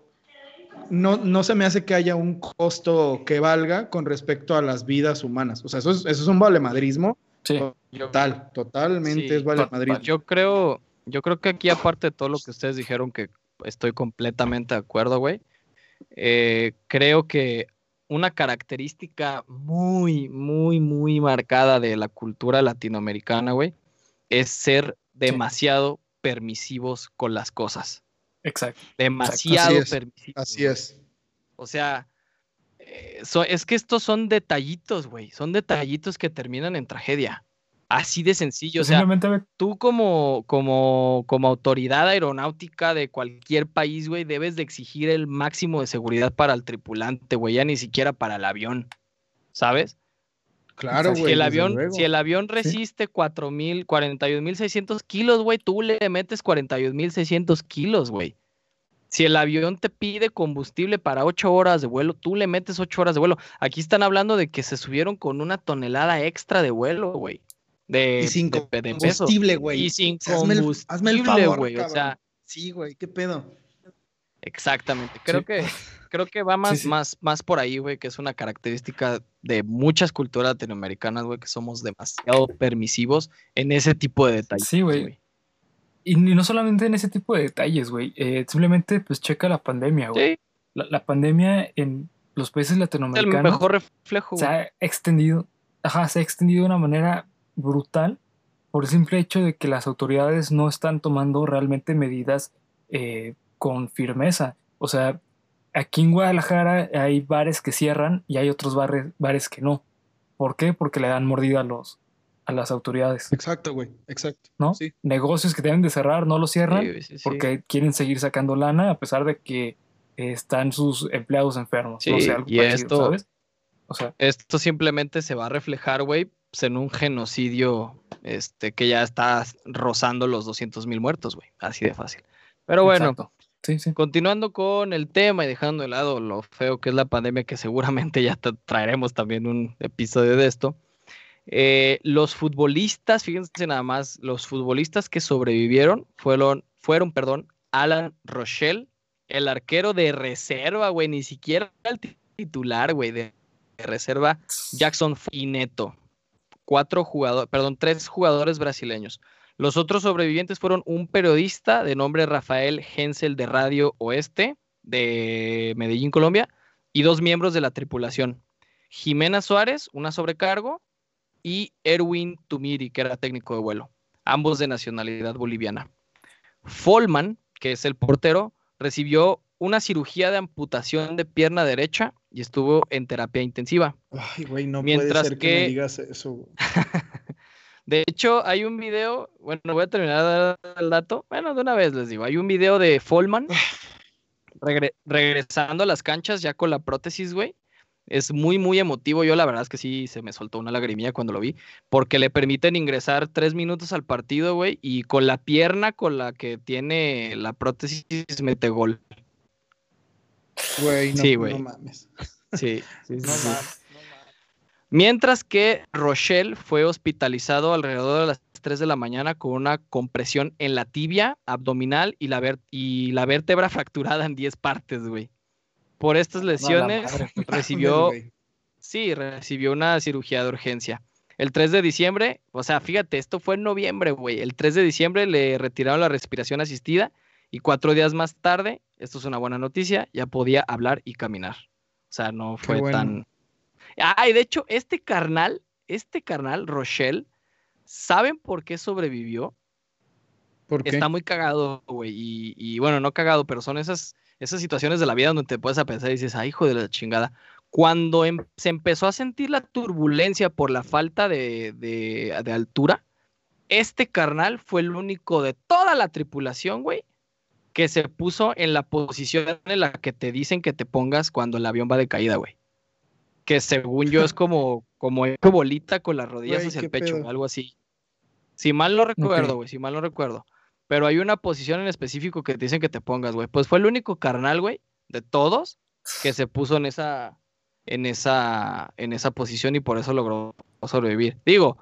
no, no se me hace que haya un costo que valga con respecto a las vidas humanas. O sea, eso es, eso es un valemadrismo Sí. Total, totalmente Sí, es valemadrismo. Yo creo, yo creo que aquí, aparte de todo lo que ustedes dijeron, que estoy completamente de acuerdo, güey. eh, creo que una característica muy, muy, muy marcada de la cultura latinoamericana, güey, es ser demasiado permisivos con las cosas. Exacto. Demasiado Así es, permisivos. Así es. O sea, eh, so- es que estos son detallitos, güey. Son detallitos que terminan en tragedia. Así de sencillo. O sea, tú como, como, como autoridad aeronáutica de cualquier país, güey, debes de exigir el máximo de seguridad para el tripulante, güey, ya ni siquiera para el avión, ¿sabes? Claro, si, güey. el desde avión, si el avión resiste 4.000, 41.600 kilos, güey, tú le metes 41.600 kilos, güey. Si el avión te pide combustible para 8 horas de vuelo, tú le metes 8 horas de vuelo. Aquí están hablando de que se subieron con una tonelada extra de vuelo, güey. De, y sin de- combustible, güey. Y sin O sea, hazme el- combustible, hazme el favor, güey. O cabrón. sea, Sí, güey, qué pedo. exactamente. Creo Sí. que creo que va más, sí. más, más por ahí, güey, que es una característica de muchas culturas latinoamericanas, güey, que somos demasiado permisivos en ese tipo de detalles. Sí, güey. Y no solamente en ese tipo de detalles, güey. eh, simplemente, pues, checa la pandemia, güey. Sí, La, la pandemia en los países es el latinoamericanos mejor reflejo, se ha extendido, ajá, se ha extendido de una manera brutal por el simple hecho de que las autoridades no están tomando realmente medidas eh, con firmeza. O sea, aquí en Guadalajara hay bares que cierran y hay otros bares, bares que no. ¿Por qué? Porque le dan mordida a los a las autoridades, Exacto, güey, exacto. ¿no? Sí. Negocios que deben de cerrar no los cierran Sí, sí, sí. porque quieren seguir sacando lana a pesar de que eh, están sus empleados enfermos. no Sí, sé, algo y parecido, esto- ¿sabes? O sea, Esto simplemente se va a reflejar, güey, pues, en un genocidio este, que ya está rozando los 200 mil muertos, güey. Así de fácil. Pero bueno. Sí, sí. Continuando con el tema y dejando de lado lo feo que es la pandemia, que seguramente ya tra- traeremos también un episodio de esto. eh, los futbolistas, fíjense nada más, los futbolistas que sobrevivieron fueron, fueron, perdón, Alan Rochelle, el arquero de reserva, güey, ni siquiera el ti- titular, güey, de, de reserva, Jackson y Neto. Cuatro jugadores, perdón, tres jugadores brasileños. Los otros sobrevivientes fueron un periodista de nombre Rafael Hensel de Radio Oeste de Medellín, Colombia, y dos miembros de la tripulación. Jimena Suárez, una sobrecargo, y Erwin Tumiri, que era técnico de vuelo, ambos de nacionalidad boliviana. Folman, que es el portero, recibió una cirugía de amputación de pierna derecha y estuvo en terapia intensiva. Ay, güey, no Mientras puede ser que, que- me digas eso. De hecho, hay un video, bueno, voy a terminar de dar el dato. Bueno, de una vez les digo, hay un video de regre- regresando a las canchas ya con la prótesis, güey. Es muy, muy emotivo. Yo la verdad es que sí se me soltó una lagrimilla cuando lo vi, porque le permiten ingresar tres minutos al partido, güey, y con la pierna con la que tiene la prótesis mete gol. Güey, no, Sí, güey. no mames. Sí, sí, sí, No sí. mames. Mientras que Rochelle fue hospitalizado alrededor de las 3 de la mañana con una compresión en la tibia abdominal y la, y la vértebra fracturada en 10 partes, güey. Por estas lesiones recibió. Sí, recibió una cirugía de urgencia. El 3 de diciembre, o sea, fíjate, esto fue en noviembre, güey. El 3 de diciembre le retiraron la respiración asistida y cuatro días más tarde, esto es una buena noticia, ya podía hablar y caminar. O sea, no fue bueno. tan... Ah, y de hecho, este carnal, este carnal, Rochelle, ¿saben por qué sobrevivió? ¿Por qué? Está muy cagado, güey. Y, y, bueno, no cagado, pero son esas, esas situaciones de la vida donde te puedes a pensar y dices, ay, hijo de la chingada. Cuando em- se empezó a sentir la turbulencia por la falta de, de- de altura, este carnal fue el único de toda la tripulación, güey, que se puso en la posición en la que te dicen que te pongas cuando el avión va de caída, güey. Que según yo es como, como bolita con las rodillas hacia el pecho, pedo. algo así. Si mal no recuerdo, güey, si mal no recuerdo. Pero hay una posición en específico que te dicen que te pongas, güey. Pues fue el único carnal, güey, de todos que se puso en esa, en esa, en esa posición y por eso logró sobrevivir. Digo,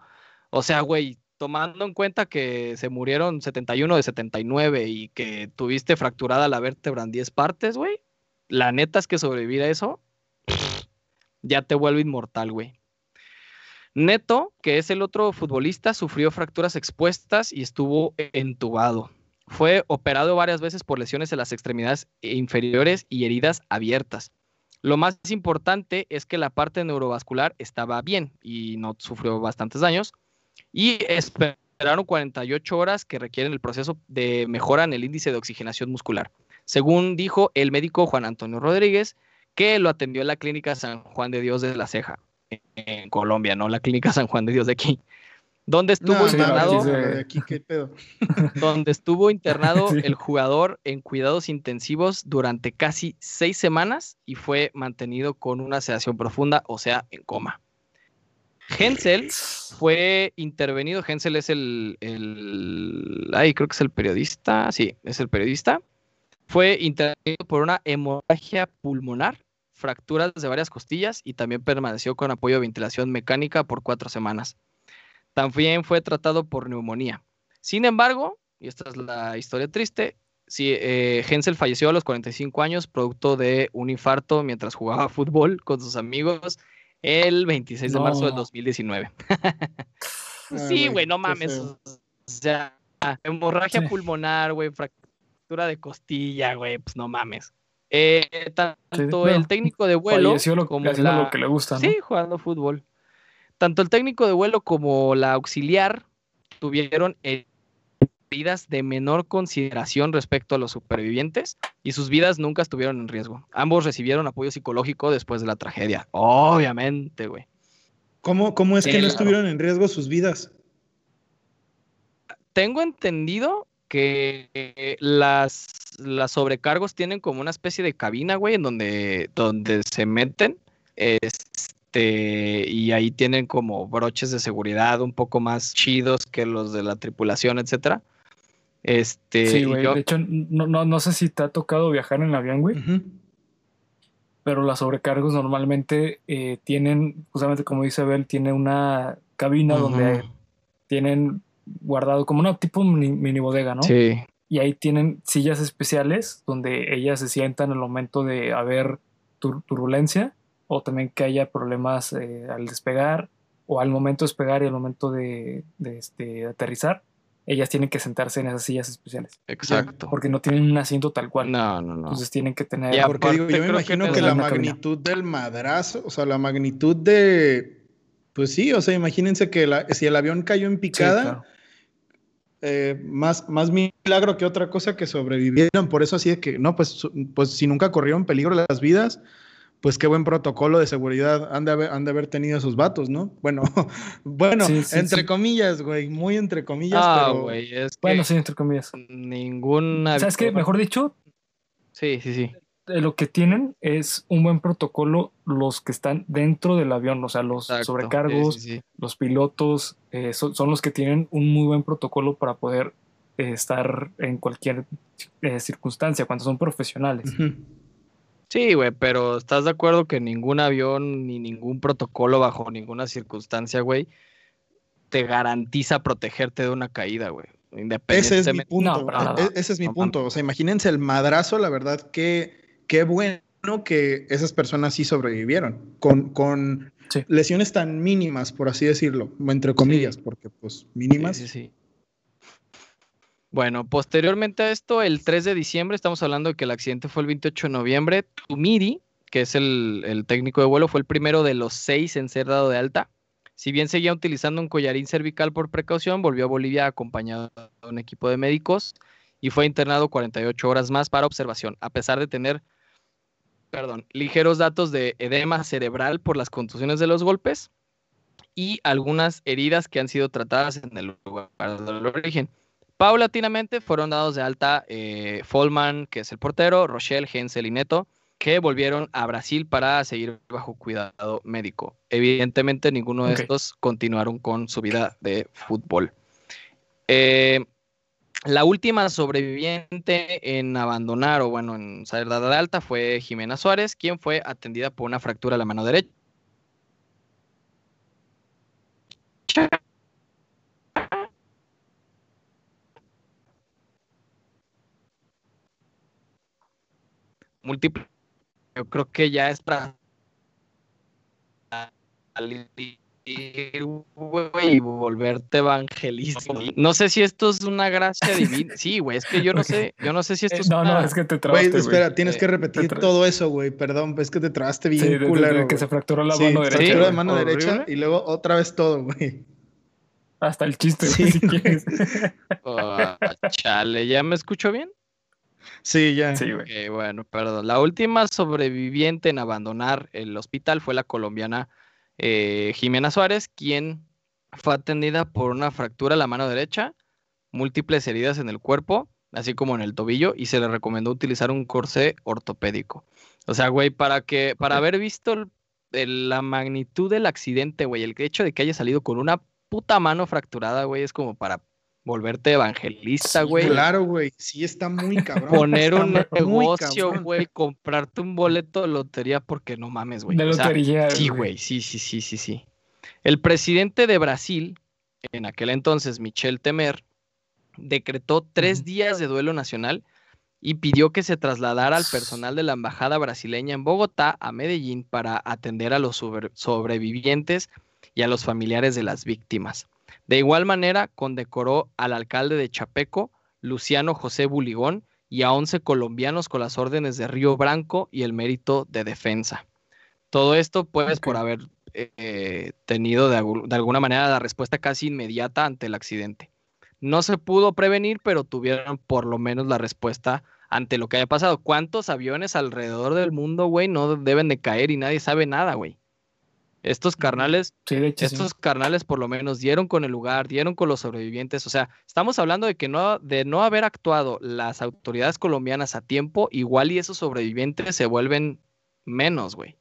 o sea, güey, tomando en cuenta que se murieron 71 de 79 y que tuviste fracturada la vértebra en 10 partes, güey, la neta es que sobrevivir a eso ya te vuelve inmortal, güey. Neto, que es el otro futbolista, sufrió fracturas expuestas y estuvo entubado. Fue operado varias veces por lesiones en las extremidades inferiores y heridas abiertas. Lo más importante es que la parte neurovascular estaba bien y no sufrió bastantes daños. Y esperaron 48 horas que requieren el proceso de mejora en el índice de oxigenación muscular. Según dijo el médico Juan Antonio Rodríguez, que lo atendió en la clínica San Juan de Dios de la Ceja, en Colombia, no la clínica San Juan de Dios de aquí, donde estuvo No, internado mames, de- la de aquí, ¿qué pedo? donde estuvo internado Sí. el jugador en cuidados intensivos durante casi seis semanas y fue mantenido con una sedación profunda, o sea, en coma. Hensel fue intervenido, Hensel es el, el, ay, creo que es el periodista, sí, es el periodista, fue intervenido por una hemorragia pulmonar, fracturas de varias costillas y también permaneció con apoyo de ventilación mecánica por cuatro semanas. También fue tratado por neumonía. Sin embargo, y esta es la historia triste, sí, eh, Hensel falleció a los 45 años producto de un infarto mientras jugaba fútbol con sus amigos el 26 de marzo del No. 2019. Ay, sí, güey, no mames. O sea, hemorragia Sí. pulmonar, güey, fractura de costilla, güey, pues no mames. Eh, tanto bueno, el técnico de vuelo lo, como la... lo que le gusta, ¿no? Sí, jugando fútbol. Tanto el técnico de vuelo como la auxiliar tuvieron heridas de menor consideración respecto a los supervivientes y sus vidas nunca estuvieron en riesgo. Ambos recibieron apoyo psicológico después de la tragedia. Obviamente, güey. ¿Cómo, cómo es Sí, que no claro. estuvieron en riesgo sus vidas? Tengo entendido que eh, las, las sobrecargos tienen como una especie de cabina, güey, en donde, donde se meten. Este, y ahí tienen como broches de seguridad un poco más chidos que los de la tripulación, etcétera. Este, Sí, güey. yo- De hecho, no, no, no sé si te ha tocado viajar en avión, güey, pero las sobrecargos normalmente eh, tienen, justamente como dice Abel, tiene una cabina donde tienen guardado como una tipo mini, mini bodega, ¿no? Sí. Y ahí tienen sillas especiales donde ellas se sientan al momento de haber tur- turbulencia o también que haya problemas eh, al despegar o al momento de despegar y al momento de, de, este, aterrizar. Ellas tienen que sentarse en esas sillas especiales Exacto. porque no tienen un asiento tal cual. No, no, no. Entonces tienen que tener. Y Porque digo, yo me que imagino no que, la cabina. magnitud del madrazo, o sea, la magnitud de. Pues sí, o sea, imagínense que la- si el avión cayó en Sí, picada, claro. eh, más, más milagro que otra cosa que sobrevivieron. Por eso así de que, no, pues, pues si nunca corrieron peligro las vidas, pues qué buen protocolo de seguridad han de haber, han de haber tenido esos vatos, ¿no? Bueno, bueno, Sí, sí, entre sí. comillas, güey, muy entre comillas, Ah, pero güey, es que Bueno, sí, entre comillas. ninguna. ¿Sabes qué? Mejor dicho, Sí, sí, sí. lo que tienen es un buen protocolo los que están dentro del avión, o sea, los Exacto. sobrecargos, Sí, sí, sí. los pilotos, eh, son, son los que tienen un muy buen protocolo para poder eh, estar en cualquier eh, circunstancia, cuando son profesionales. Ujú. Sí, güey, pero ¿estás de acuerdo que ningún avión ni ningún protocolo bajo ninguna circunstancia, güey, te garantiza protegerte de una caída, güey? Ese es mi Independientemente. punto. No, nada. e- ese es mi No punto. O sea, imagínense el madrazo, la verdad, qué, qué bueno que esas personas sí sobrevivieron, con, con Sí. lesiones tan mínimas, por así decirlo, entre comillas, porque pues mínimas. Sí, sí, sí. Bueno, posteriormente a esto, el 3 de diciembre, estamos hablando de que el accidente fue el 28 de noviembre. Tumiri, que es el, el técnico de vuelo, fue el primero de los seis en ser dado de alta. Si bien seguía utilizando un collarín cervical por precaución, volvió a Bolivia acompañado de un equipo de médicos y fue internado 48 horas más para observación, a pesar de tener, perdón, ligeros datos de edema cerebral por las contusiones de los golpes y algunas heridas que han sido tratadas en el lugar del origen. Paulatinamente fueron dados de alta eh, Folman, que es el portero, Rochelle, Hensel y Neto, que volvieron a Brasil para seguir bajo cuidado médico. Evidentemente, ninguno de estos continuaron con su vida de fútbol. Eh, la última sobreviviente en abandonar o, bueno, en dada de alta fue Jimena Suárez, quien fue atendida por una fractura a la mano derecha. Múltiple. Yo creo que ya es para salir, y volverte evangelista. No sé si esto es una gracia divina. Sí, güey, es que yo no sé, yo no sé si esto Eh, es no, una- no, es que te trabaste, güey. espera, tienes Eh, que repetir tra- todo eso, güey. Perdón, es que te trabaste bien Sí, de- de- de culero. que se fracturó la Sí, mano derecha. fractura de güey. mano horrible. derecha y luego otra vez todo, güey. Hasta el chiste, Sí. güey, si quieres. Ah, chale, ¿ya me escucho bien? Sí, ya. Sí, güey. Ok, bueno, perdón. La última sobreviviente en abandonar el hospital fue la colombiana eh, Jimena Suárez, quien fue atendida por una fractura a la mano derecha, múltiples heridas en el cuerpo, así como en el tobillo, y se le recomendó utilizar un corsé ortopédico. O sea, güey, para que, para haber visto el- el- la magnitud del accidente, güey, el hecho de que haya salido con una puta mano fracturada, güey, es como para volverte evangelista, Sí, güey Claro, güey. Sí, está muy cabrón. poner un negocio, güey, comprarte un boleto de lotería porque no mames, güey. De O sea, lotería. sí, güey, sí, sí, sí, sí, sí. El presidente de Brasil, en aquel entonces, Michel Temer, decretó tres días de duelo nacional y pidió que se trasladara al personal de la embajada brasileña en Bogotá a Medellín para atender a los sobre- sobrevivientes y a los familiares de las víctimas. De igual manera, condecoró al alcalde de Chapeco, Luciano José Buligón, y a 11 colombianos con las órdenes de Río Branco y el mérito de defensa. Todo esto, pues, por haber eh, tenido de, de alguna manera la respuesta casi inmediata ante el accidente. No se pudo prevenir, pero tuvieron por lo menos la respuesta ante lo que haya pasado. ¿Cuántos aviones alrededor del mundo, güey, no deben de caer y nadie sabe nada, güey? Estos carnales Sí, de hecho, sí. estos carnales por lo menos dieron con el lugar, dieron con los sobrevivientes. O sea, estamos hablando de que no, de no haber actuado las autoridades colombianas a tiempo, igual y esos sobrevivientes se vuelven menos, güey.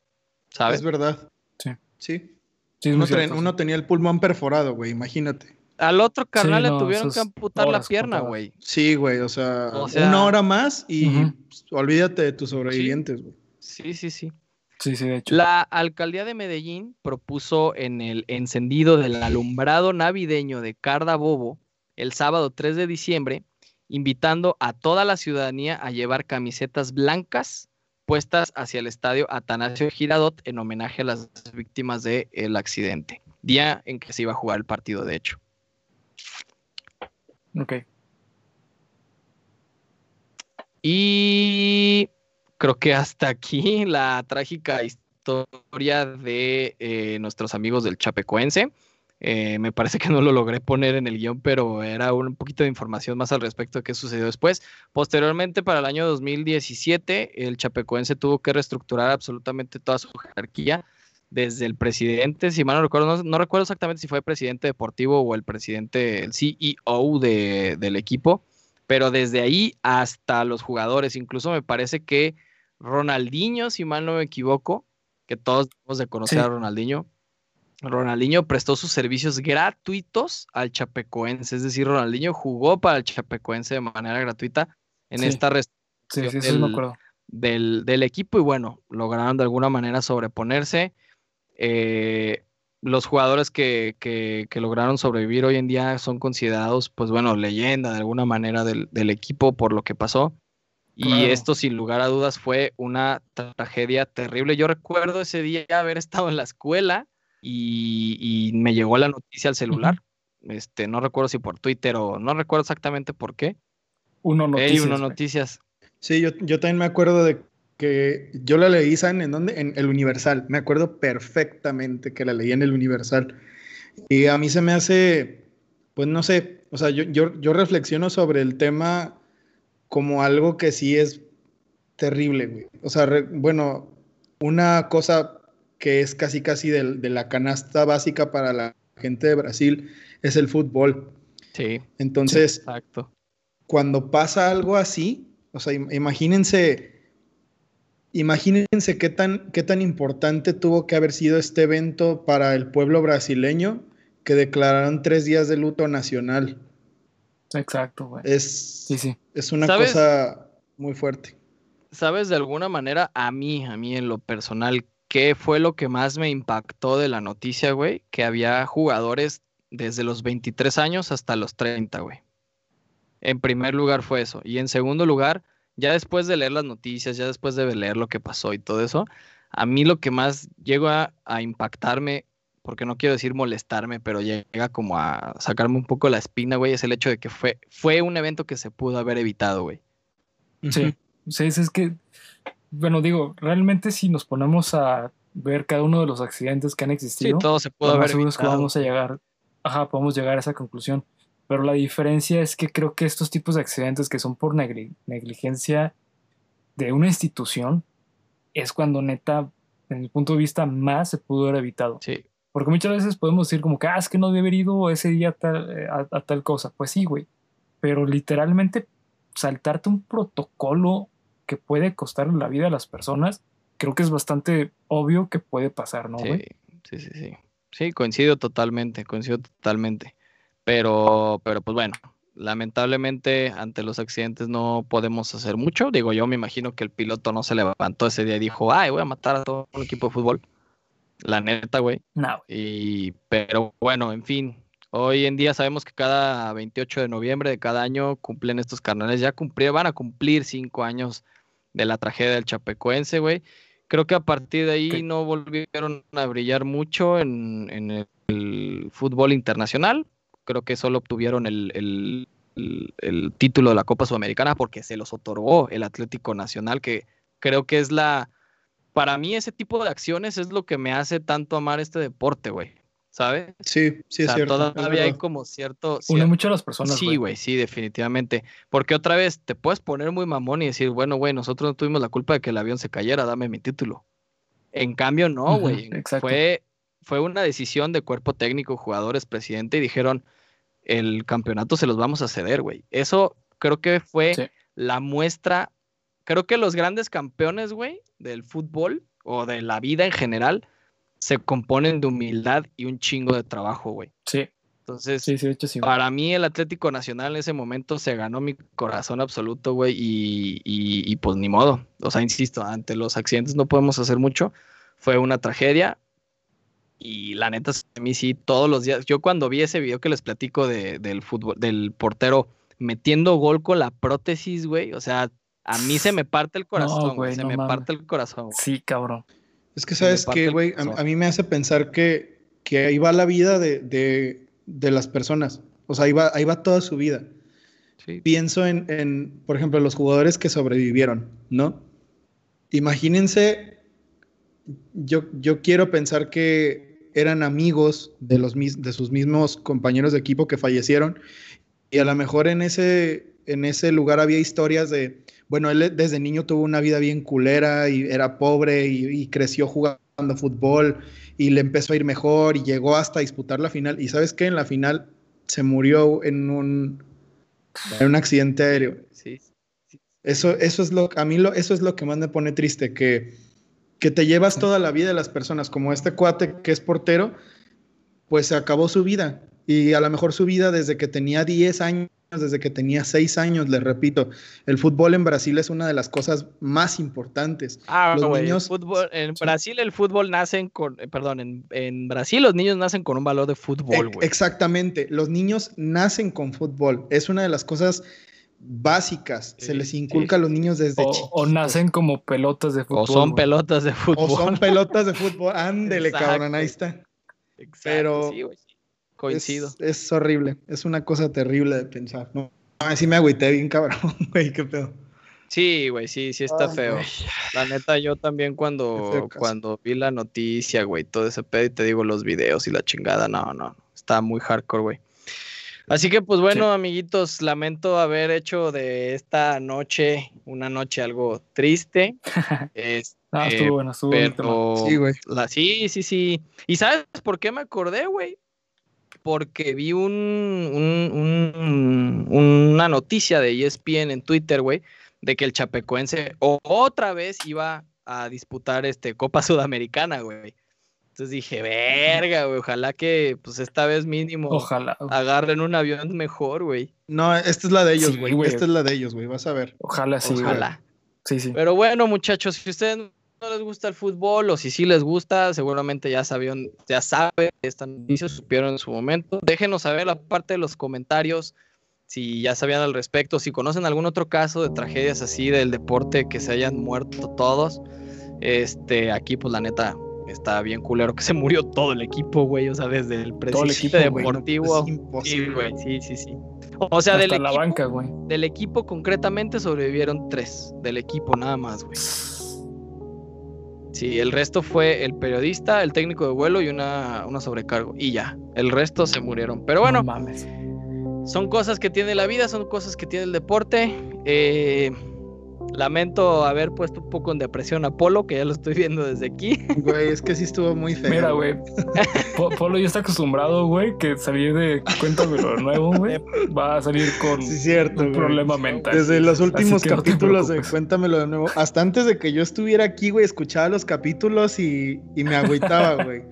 ¿Sabes? Es verdad. Sí. Sí. Sí, Uno, ten- tenía el pulmón perforado, güey, imagínate. Al otro carnal le no, tuvieron que amputar la pierna, güey. Sí, güey, o sea, O sea- una hora más y pues, olvídate de tus sobrevivientes, güey. Sí, sí, sí. Sí, sí, de hecho. La alcaldía de Medellín propuso en el encendido del alumbrado navideño de Carda Bobo el sábado 3 de diciembre, invitando a toda la ciudadanía a llevar camisetas blancas puestas hacia el estadio Atanasio Girardot en homenaje a las víctimas del accidente, día en que se iba a jugar el partido, de hecho. Ok. Y creo que hasta aquí la trágica historia de eh, nuestros amigos del Chapecoense. Eh, me parece que no lo logré poner en el guion, pero era un poquito de información más al respecto de qué sucedió después. Posteriormente, para el año 2017, el Chapecoense tuvo que reestructurar absolutamente toda su jerarquía, desde el presidente, si mal no recuerdo, no, recuerdo exactamente si fue presidente deportivo o el presidente, el CEO de- del equipo, pero desde ahí hasta los jugadores, incluso me parece que Ronaldinho, si mal no me equivoco, que todos debemos de conocer Sí. a Ronaldinho, Ronaldinho prestó sus servicios gratuitos al Chapecoense, es decir, Ronaldinho jugó para el Chapecoense de manera gratuita en Sí. esta res- Sí, sí, eso sí me del- acuerdo. del, del equipo y bueno, lograron de alguna manera sobreponerse. Eh, los jugadores que, que- que lograron sobrevivir hoy en día son considerados, pues bueno, leyenda de alguna manera del, del equipo por lo que pasó. Y Claro. esto, sin lugar a dudas, fue una tragedia terrible. Yo recuerdo ese día haber estado en la escuela y, y me llegó la noticia al celular. Este, no recuerdo si por Twitter o no recuerdo exactamente por qué. Uno noticias. Sí, yo, yo también me acuerdo de que yo la leí, ¿saben en dónde? En el Universal. Me acuerdo perfectamente que la leí en el Universal. Y a mí se me hace, pues no sé, o sea, yo, yo, yo reflexiono sobre el tema como algo que sí es terrible, güey. O sea, re- bueno, una cosa que es casi casi del- de la canasta básica para la gente de Brasil es el fútbol. Sí, Entonces, exacto. cuando pasa algo así, o sea, im- imagínense, imagínense qué tan, qué tan importante tuvo que haber sido este evento para el pueblo brasileño que declararon tres días de luto nacional. Exacto, güey. Es, Sí, sí. es una ¿Sabes? cosa muy fuerte. ¿Sabes de alguna manera a mí, a mí en lo personal, qué fue lo que más me impactó de la noticia, güey? Que había jugadores desde los 23 años hasta los 30, güey. En primer lugar fue eso. Y en segundo lugar, ya después de leer las noticias, ya después de leer lo que pasó y todo eso, a mí lo que más llega a impactarme, porque no quiero decir molestarme, pero llega como a sacarme un poco la espina, güey, es el hecho de que fue, fue un evento que se pudo haber evitado, güey. Sí. Sí, es, es que, bueno, digo, realmente si nos ponemos a ver cada uno de los accidentes que han Sí, existido, todo se pudo haber evitado. vamos a llegar, ajá, podemos llegar a esa conclusión. Pero la diferencia es que creo que estos tipos de accidentes que son por negli- negligencia de una institución es cuando neta, en mi punto de vista, más se pudo haber evitado. Sí, Porque muchas veces podemos decir como que, ah, es que no debe haber ido ese día a tal, eh, a, a tal cosa. Pues sí, güey. Pero literalmente saltarte un protocolo que puede costar la vida a las personas, creo que es bastante obvio que puede pasar, ¿no, sí, güey? sí, sí, sí. Sí, coincido totalmente, coincido totalmente. Pero, pero pues bueno, lamentablemente ante los accidentes no podemos hacer mucho. Digo, yo me imagino que el piloto no se levantó ese día y dijo, ay, voy a matar a todo el equipo de fútbol. La neta, güey. No. Y, pero bueno, en fin, hoy en día sabemos que cada 28 de noviembre de cada año cumplen estos carnales, ya cumplieron, van a cumplir cinco años de la tragedia del Chapecoense, güey. Creo que a partir de ahí no volvieron a brillar mucho en, en el, el fútbol internacional. Creo que solo obtuvieron el, el- el- el título de la Copa Sudamericana porque se los otorgó el Atlético Nacional, que creo que es la, para mí ese tipo de acciones es lo que me hace tanto amar este deporte, güey. ¿Sabes? Sí, sí, o es cierto. es todavía hay como cierto... Une mucho a las personas, Sí, güey, sí, definitivamente. Porque otra vez te puedes poner muy mamón y decir, bueno, güey, nosotros no tuvimos la culpa de que el avión se cayera, dame mi título. En cambio, no, güey. exacto. Fue, fue una decisión de cuerpo técnico, jugadores, presidente, y dijeron, el campeonato se los vamos a ceder, güey. Eso creo que fue Sí. la muestra. Creo que los grandes campeones, güey, del fútbol o de la vida en general, se componen de humildad y un chingo de trabajo, güey. Sí, Entonces, sí, sí, de hecho sí. güey. para mí el Atlético Nacional en ese momento se ganó mi corazón absoluto, güey, y, y- y pues ni modo. O sea, insisto, ante los accidentes no podemos hacer mucho. Fue una tragedia y la neta, a mí sí, todos los días. Yo cuando vi ese video que les platico de- del fútbol, del portero metiendo gol con la prótesis, güey, o sea, a mí se me parte el corazón, güey, güey, se no me mames. parte el corazón. güey. Sí, cabrón. Es que sabes el güey, a, mí me hace pensar que, que ahí va la vida de, de- de las personas. O sea, ahí va, ahí va toda su vida. Sí. Pienso en, en, por ejemplo, los jugadores que sobrevivieron, ¿no? Imagínense, yo, yo quiero pensar que eran amigos de, los, mis- de sus mismos compañeros de equipo que fallecieron y a lo mejor en ese, en ese lugar había historias de, bueno, él desde niño tuvo una vida bien culera y era pobre y, y creció jugando fútbol y le empezó a ir mejor y llegó hasta disputar la final. Y sabes qué, en la final se murió en un, en un accidente aéreo. Sí. Eso, eso es lo, a mí lo, eso es lo que más me pone triste, que, que te llevas toda la vida de las personas, como este cuate que es portero, pues se acabó su vida. Y a lo mejor su vida desde que tenía 10 años, desde que tenía 6 años, les repito, el fútbol en Brasil es una de las cosas más importantes. Ah, Los el niños- fútbol, en Sí. Brasil el fútbol nacen con, eh, perdón, en, en Brasil los niños nacen con un valor de fútbol, güey. Exactamente, los niños nacen con fútbol. Es una de las cosas básicas. Se les sí, inculca a los niños desde O, chiquitos. o nacen como pelotas de fútbol. O son pelotas de O fútbol. son pelotas de fútbol. Ándele, Exacto. cabrón, ahí está. Exacto, pero- sí, güey, sí. Coincido. Es, es horrible. Es una cosa terrible de pensar. No, así me agüité bien, cabrón, güey, qué pedo. Sí, güey, sí, sí está Ay, feo. güey. La neta, yo también cuando, cuando vi la noticia, güey, todo ese pedo y te digo los videos y la chingada, no, no, está muy hardcore, güey. Así que, pues bueno, amiguitos, lamento haber hecho de esta noche una noche algo triste. Este, Ah, estuvo bueno, estuvo pero Sí, güey. la, sí, sí, sí. ¿Y sabes por qué me acordé, güey? Porque vi un, un- un- una noticia de ESPN en Twitter, güey, de que el Chapecoense o- otra vez iba a disputar este Copa Sudamericana, güey. Entonces dije, verga, güey, ojalá que pues esta vez mínimo Ojalá, agarren un avión mejor, güey. No, esta es la de ellos, Sí, güey. güey. esta es la de ellos, güey. Vas a ver. ojalá sí, güey. Ojalá. Sí, sí. Pero bueno, muchachos, si ustedes no les gusta el fútbol o si sí les gusta, seguramente ya sabían, ya saben esta noticia, supieron en su momento. Déjenos saber la parte de los comentarios si ya sabían al respecto, si conocen algún otro caso de tragedias así del deporte que se hayan muerto todos. Este, aquí pues la neta está bien culero que se murió todo el equipo, güey, o sea, desde el Todo el presidente equipo, güey, no, deportivo. Es sí, imposible. güey, sí, sí, sí. O sea, Hasta del la equipo, banca, güey. del equipo concretamente sobrevivieron tres, del equipo nada más, güey. Sí, el resto fue el periodista, el técnico de vuelo y una, una sobrecargo. Y ya, el resto se murieron. Pero bueno, No mames. son cosas que tiene la vida, son cosas que tiene el deporte. Eh, lamento haber puesto un poco en depresión a Polo, que ya lo estoy viendo desde aquí. Güey, es que sí estuvo muy feo. Mira, güey. Po- Polo ya está acostumbrado, güey, que salir de Cuéntame lo nuevo, güey, va a salir con Sí, cierto. un güey. problema mental. Desde los últimos que no capítulos de. Cuéntamelo de nuevo. Hasta antes de que yo estuviera aquí, güey, escuchaba los capítulos y, y me agüitaba, güey.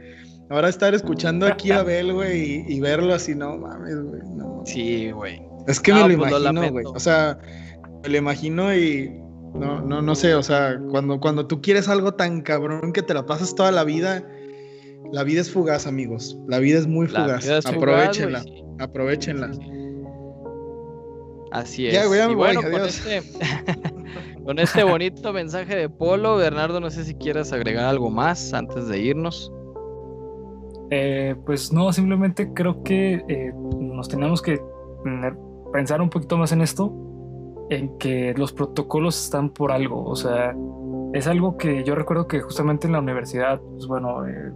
Ahora estar escuchando aquí a Abel, güey, y, y verlo así, no mames, güey. No. Sí, güey. Es que No, me lo pues imagino, güey. O sea, me lo imagino y no, no, no sé, o sea, cuando, cuando tú quieres algo tan cabrón que te la pasas toda la vida, la vida es fugaz, amigos. La vida es muy fugaz. vida es fugaz, Aprovechenla, sí. aprovechenla. Así es. Ya, güey, ya me y voy, bueno, con adiós. este, con este bonito mensaje de Polo, Bernardo, no sé si quieras agregar algo más antes de irnos. Eh, pues no, simplemente creo que eh, nos tenemos que pensar un poquito más en esto, en que los protocolos están por algo, o sea, es algo que yo recuerdo que justamente en la universidad, pues bueno, eh,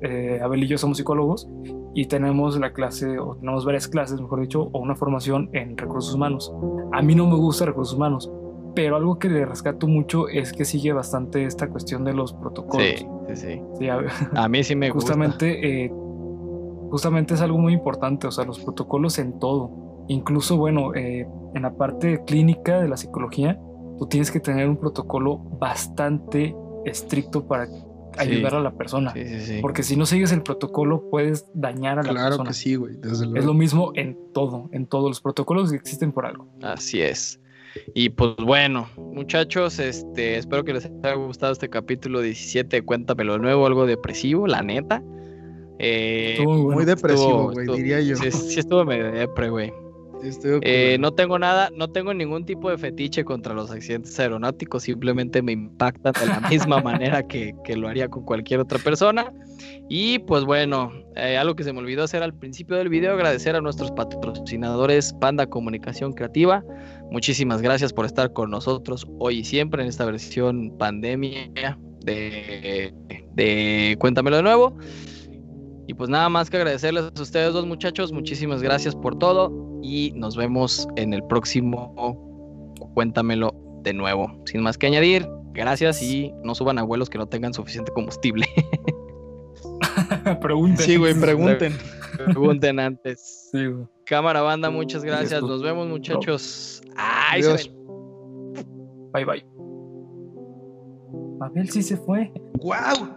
eh, Abel y yo somos psicólogos y tenemos la clase, o tenemos varias clases, mejor dicho, o una formación en recursos humanos. A mí no me gusta recursos humanos, pero algo que le rescato mucho es que sigue bastante esta cuestión de los protocolos. Sí, sí, sí. Sí, a- A mí sí me gusta. justamente, eh, justamente es algo muy importante, o sea, los protocolos en todo. Incluso, bueno, eh, en la parte clínica de la psicología, tú tienes que tener un protocolo bastante estricto para ayudar a la persona. Sí, sí, sí. Porque si no sigues el protocolo, puedes dañar a la Claro persona. que sí, güey. Desde Es lo mismo en todo, en todos los protocolos que existen por algo. Así es. Y pues bueno, muchachos, este, espero que les haya gustado este capítulo 17 de Cuéntamelo nuevo, algo depresivo, la neta. Eh, Estuvo muy bueno. Muy depresivo, güey, diría yo. Sí, sí estuvo medio depre, güey. Estoy. Eh, no tengo nada, no tengo ningún tipo de fetiche contra los accidentes aeronáuticos, simplemente me impactan de la misma manera que, que lo haría con cualquier otra persona. Y pues bueno, eh, algo que se me olvidó hacer al principio del video, agradecer a nuestros patrocinadores Panda Comunicación Creativa. Muchísimas gracias por estar con nosotros hoy y siempre en esta versión pandemia de, de Cuéntamelo de nuevo. Y pues nada más que agradecerles a ustedes dos muchachos, muchísimas gracias por todo y nos vemos en el próximo Cuéntamelo de nuevo. Sin más que añadir, gracias y no suban a vuelos que no tengan suficiente combustible. Pregunten. Sí, güey, pregunten. Pregunten antes. Sí, güey. Cámara banda, muchas gracias. Nos vemos muchachos. Ay, se. Bye, bye. Abel sí se fue. ¡Guau!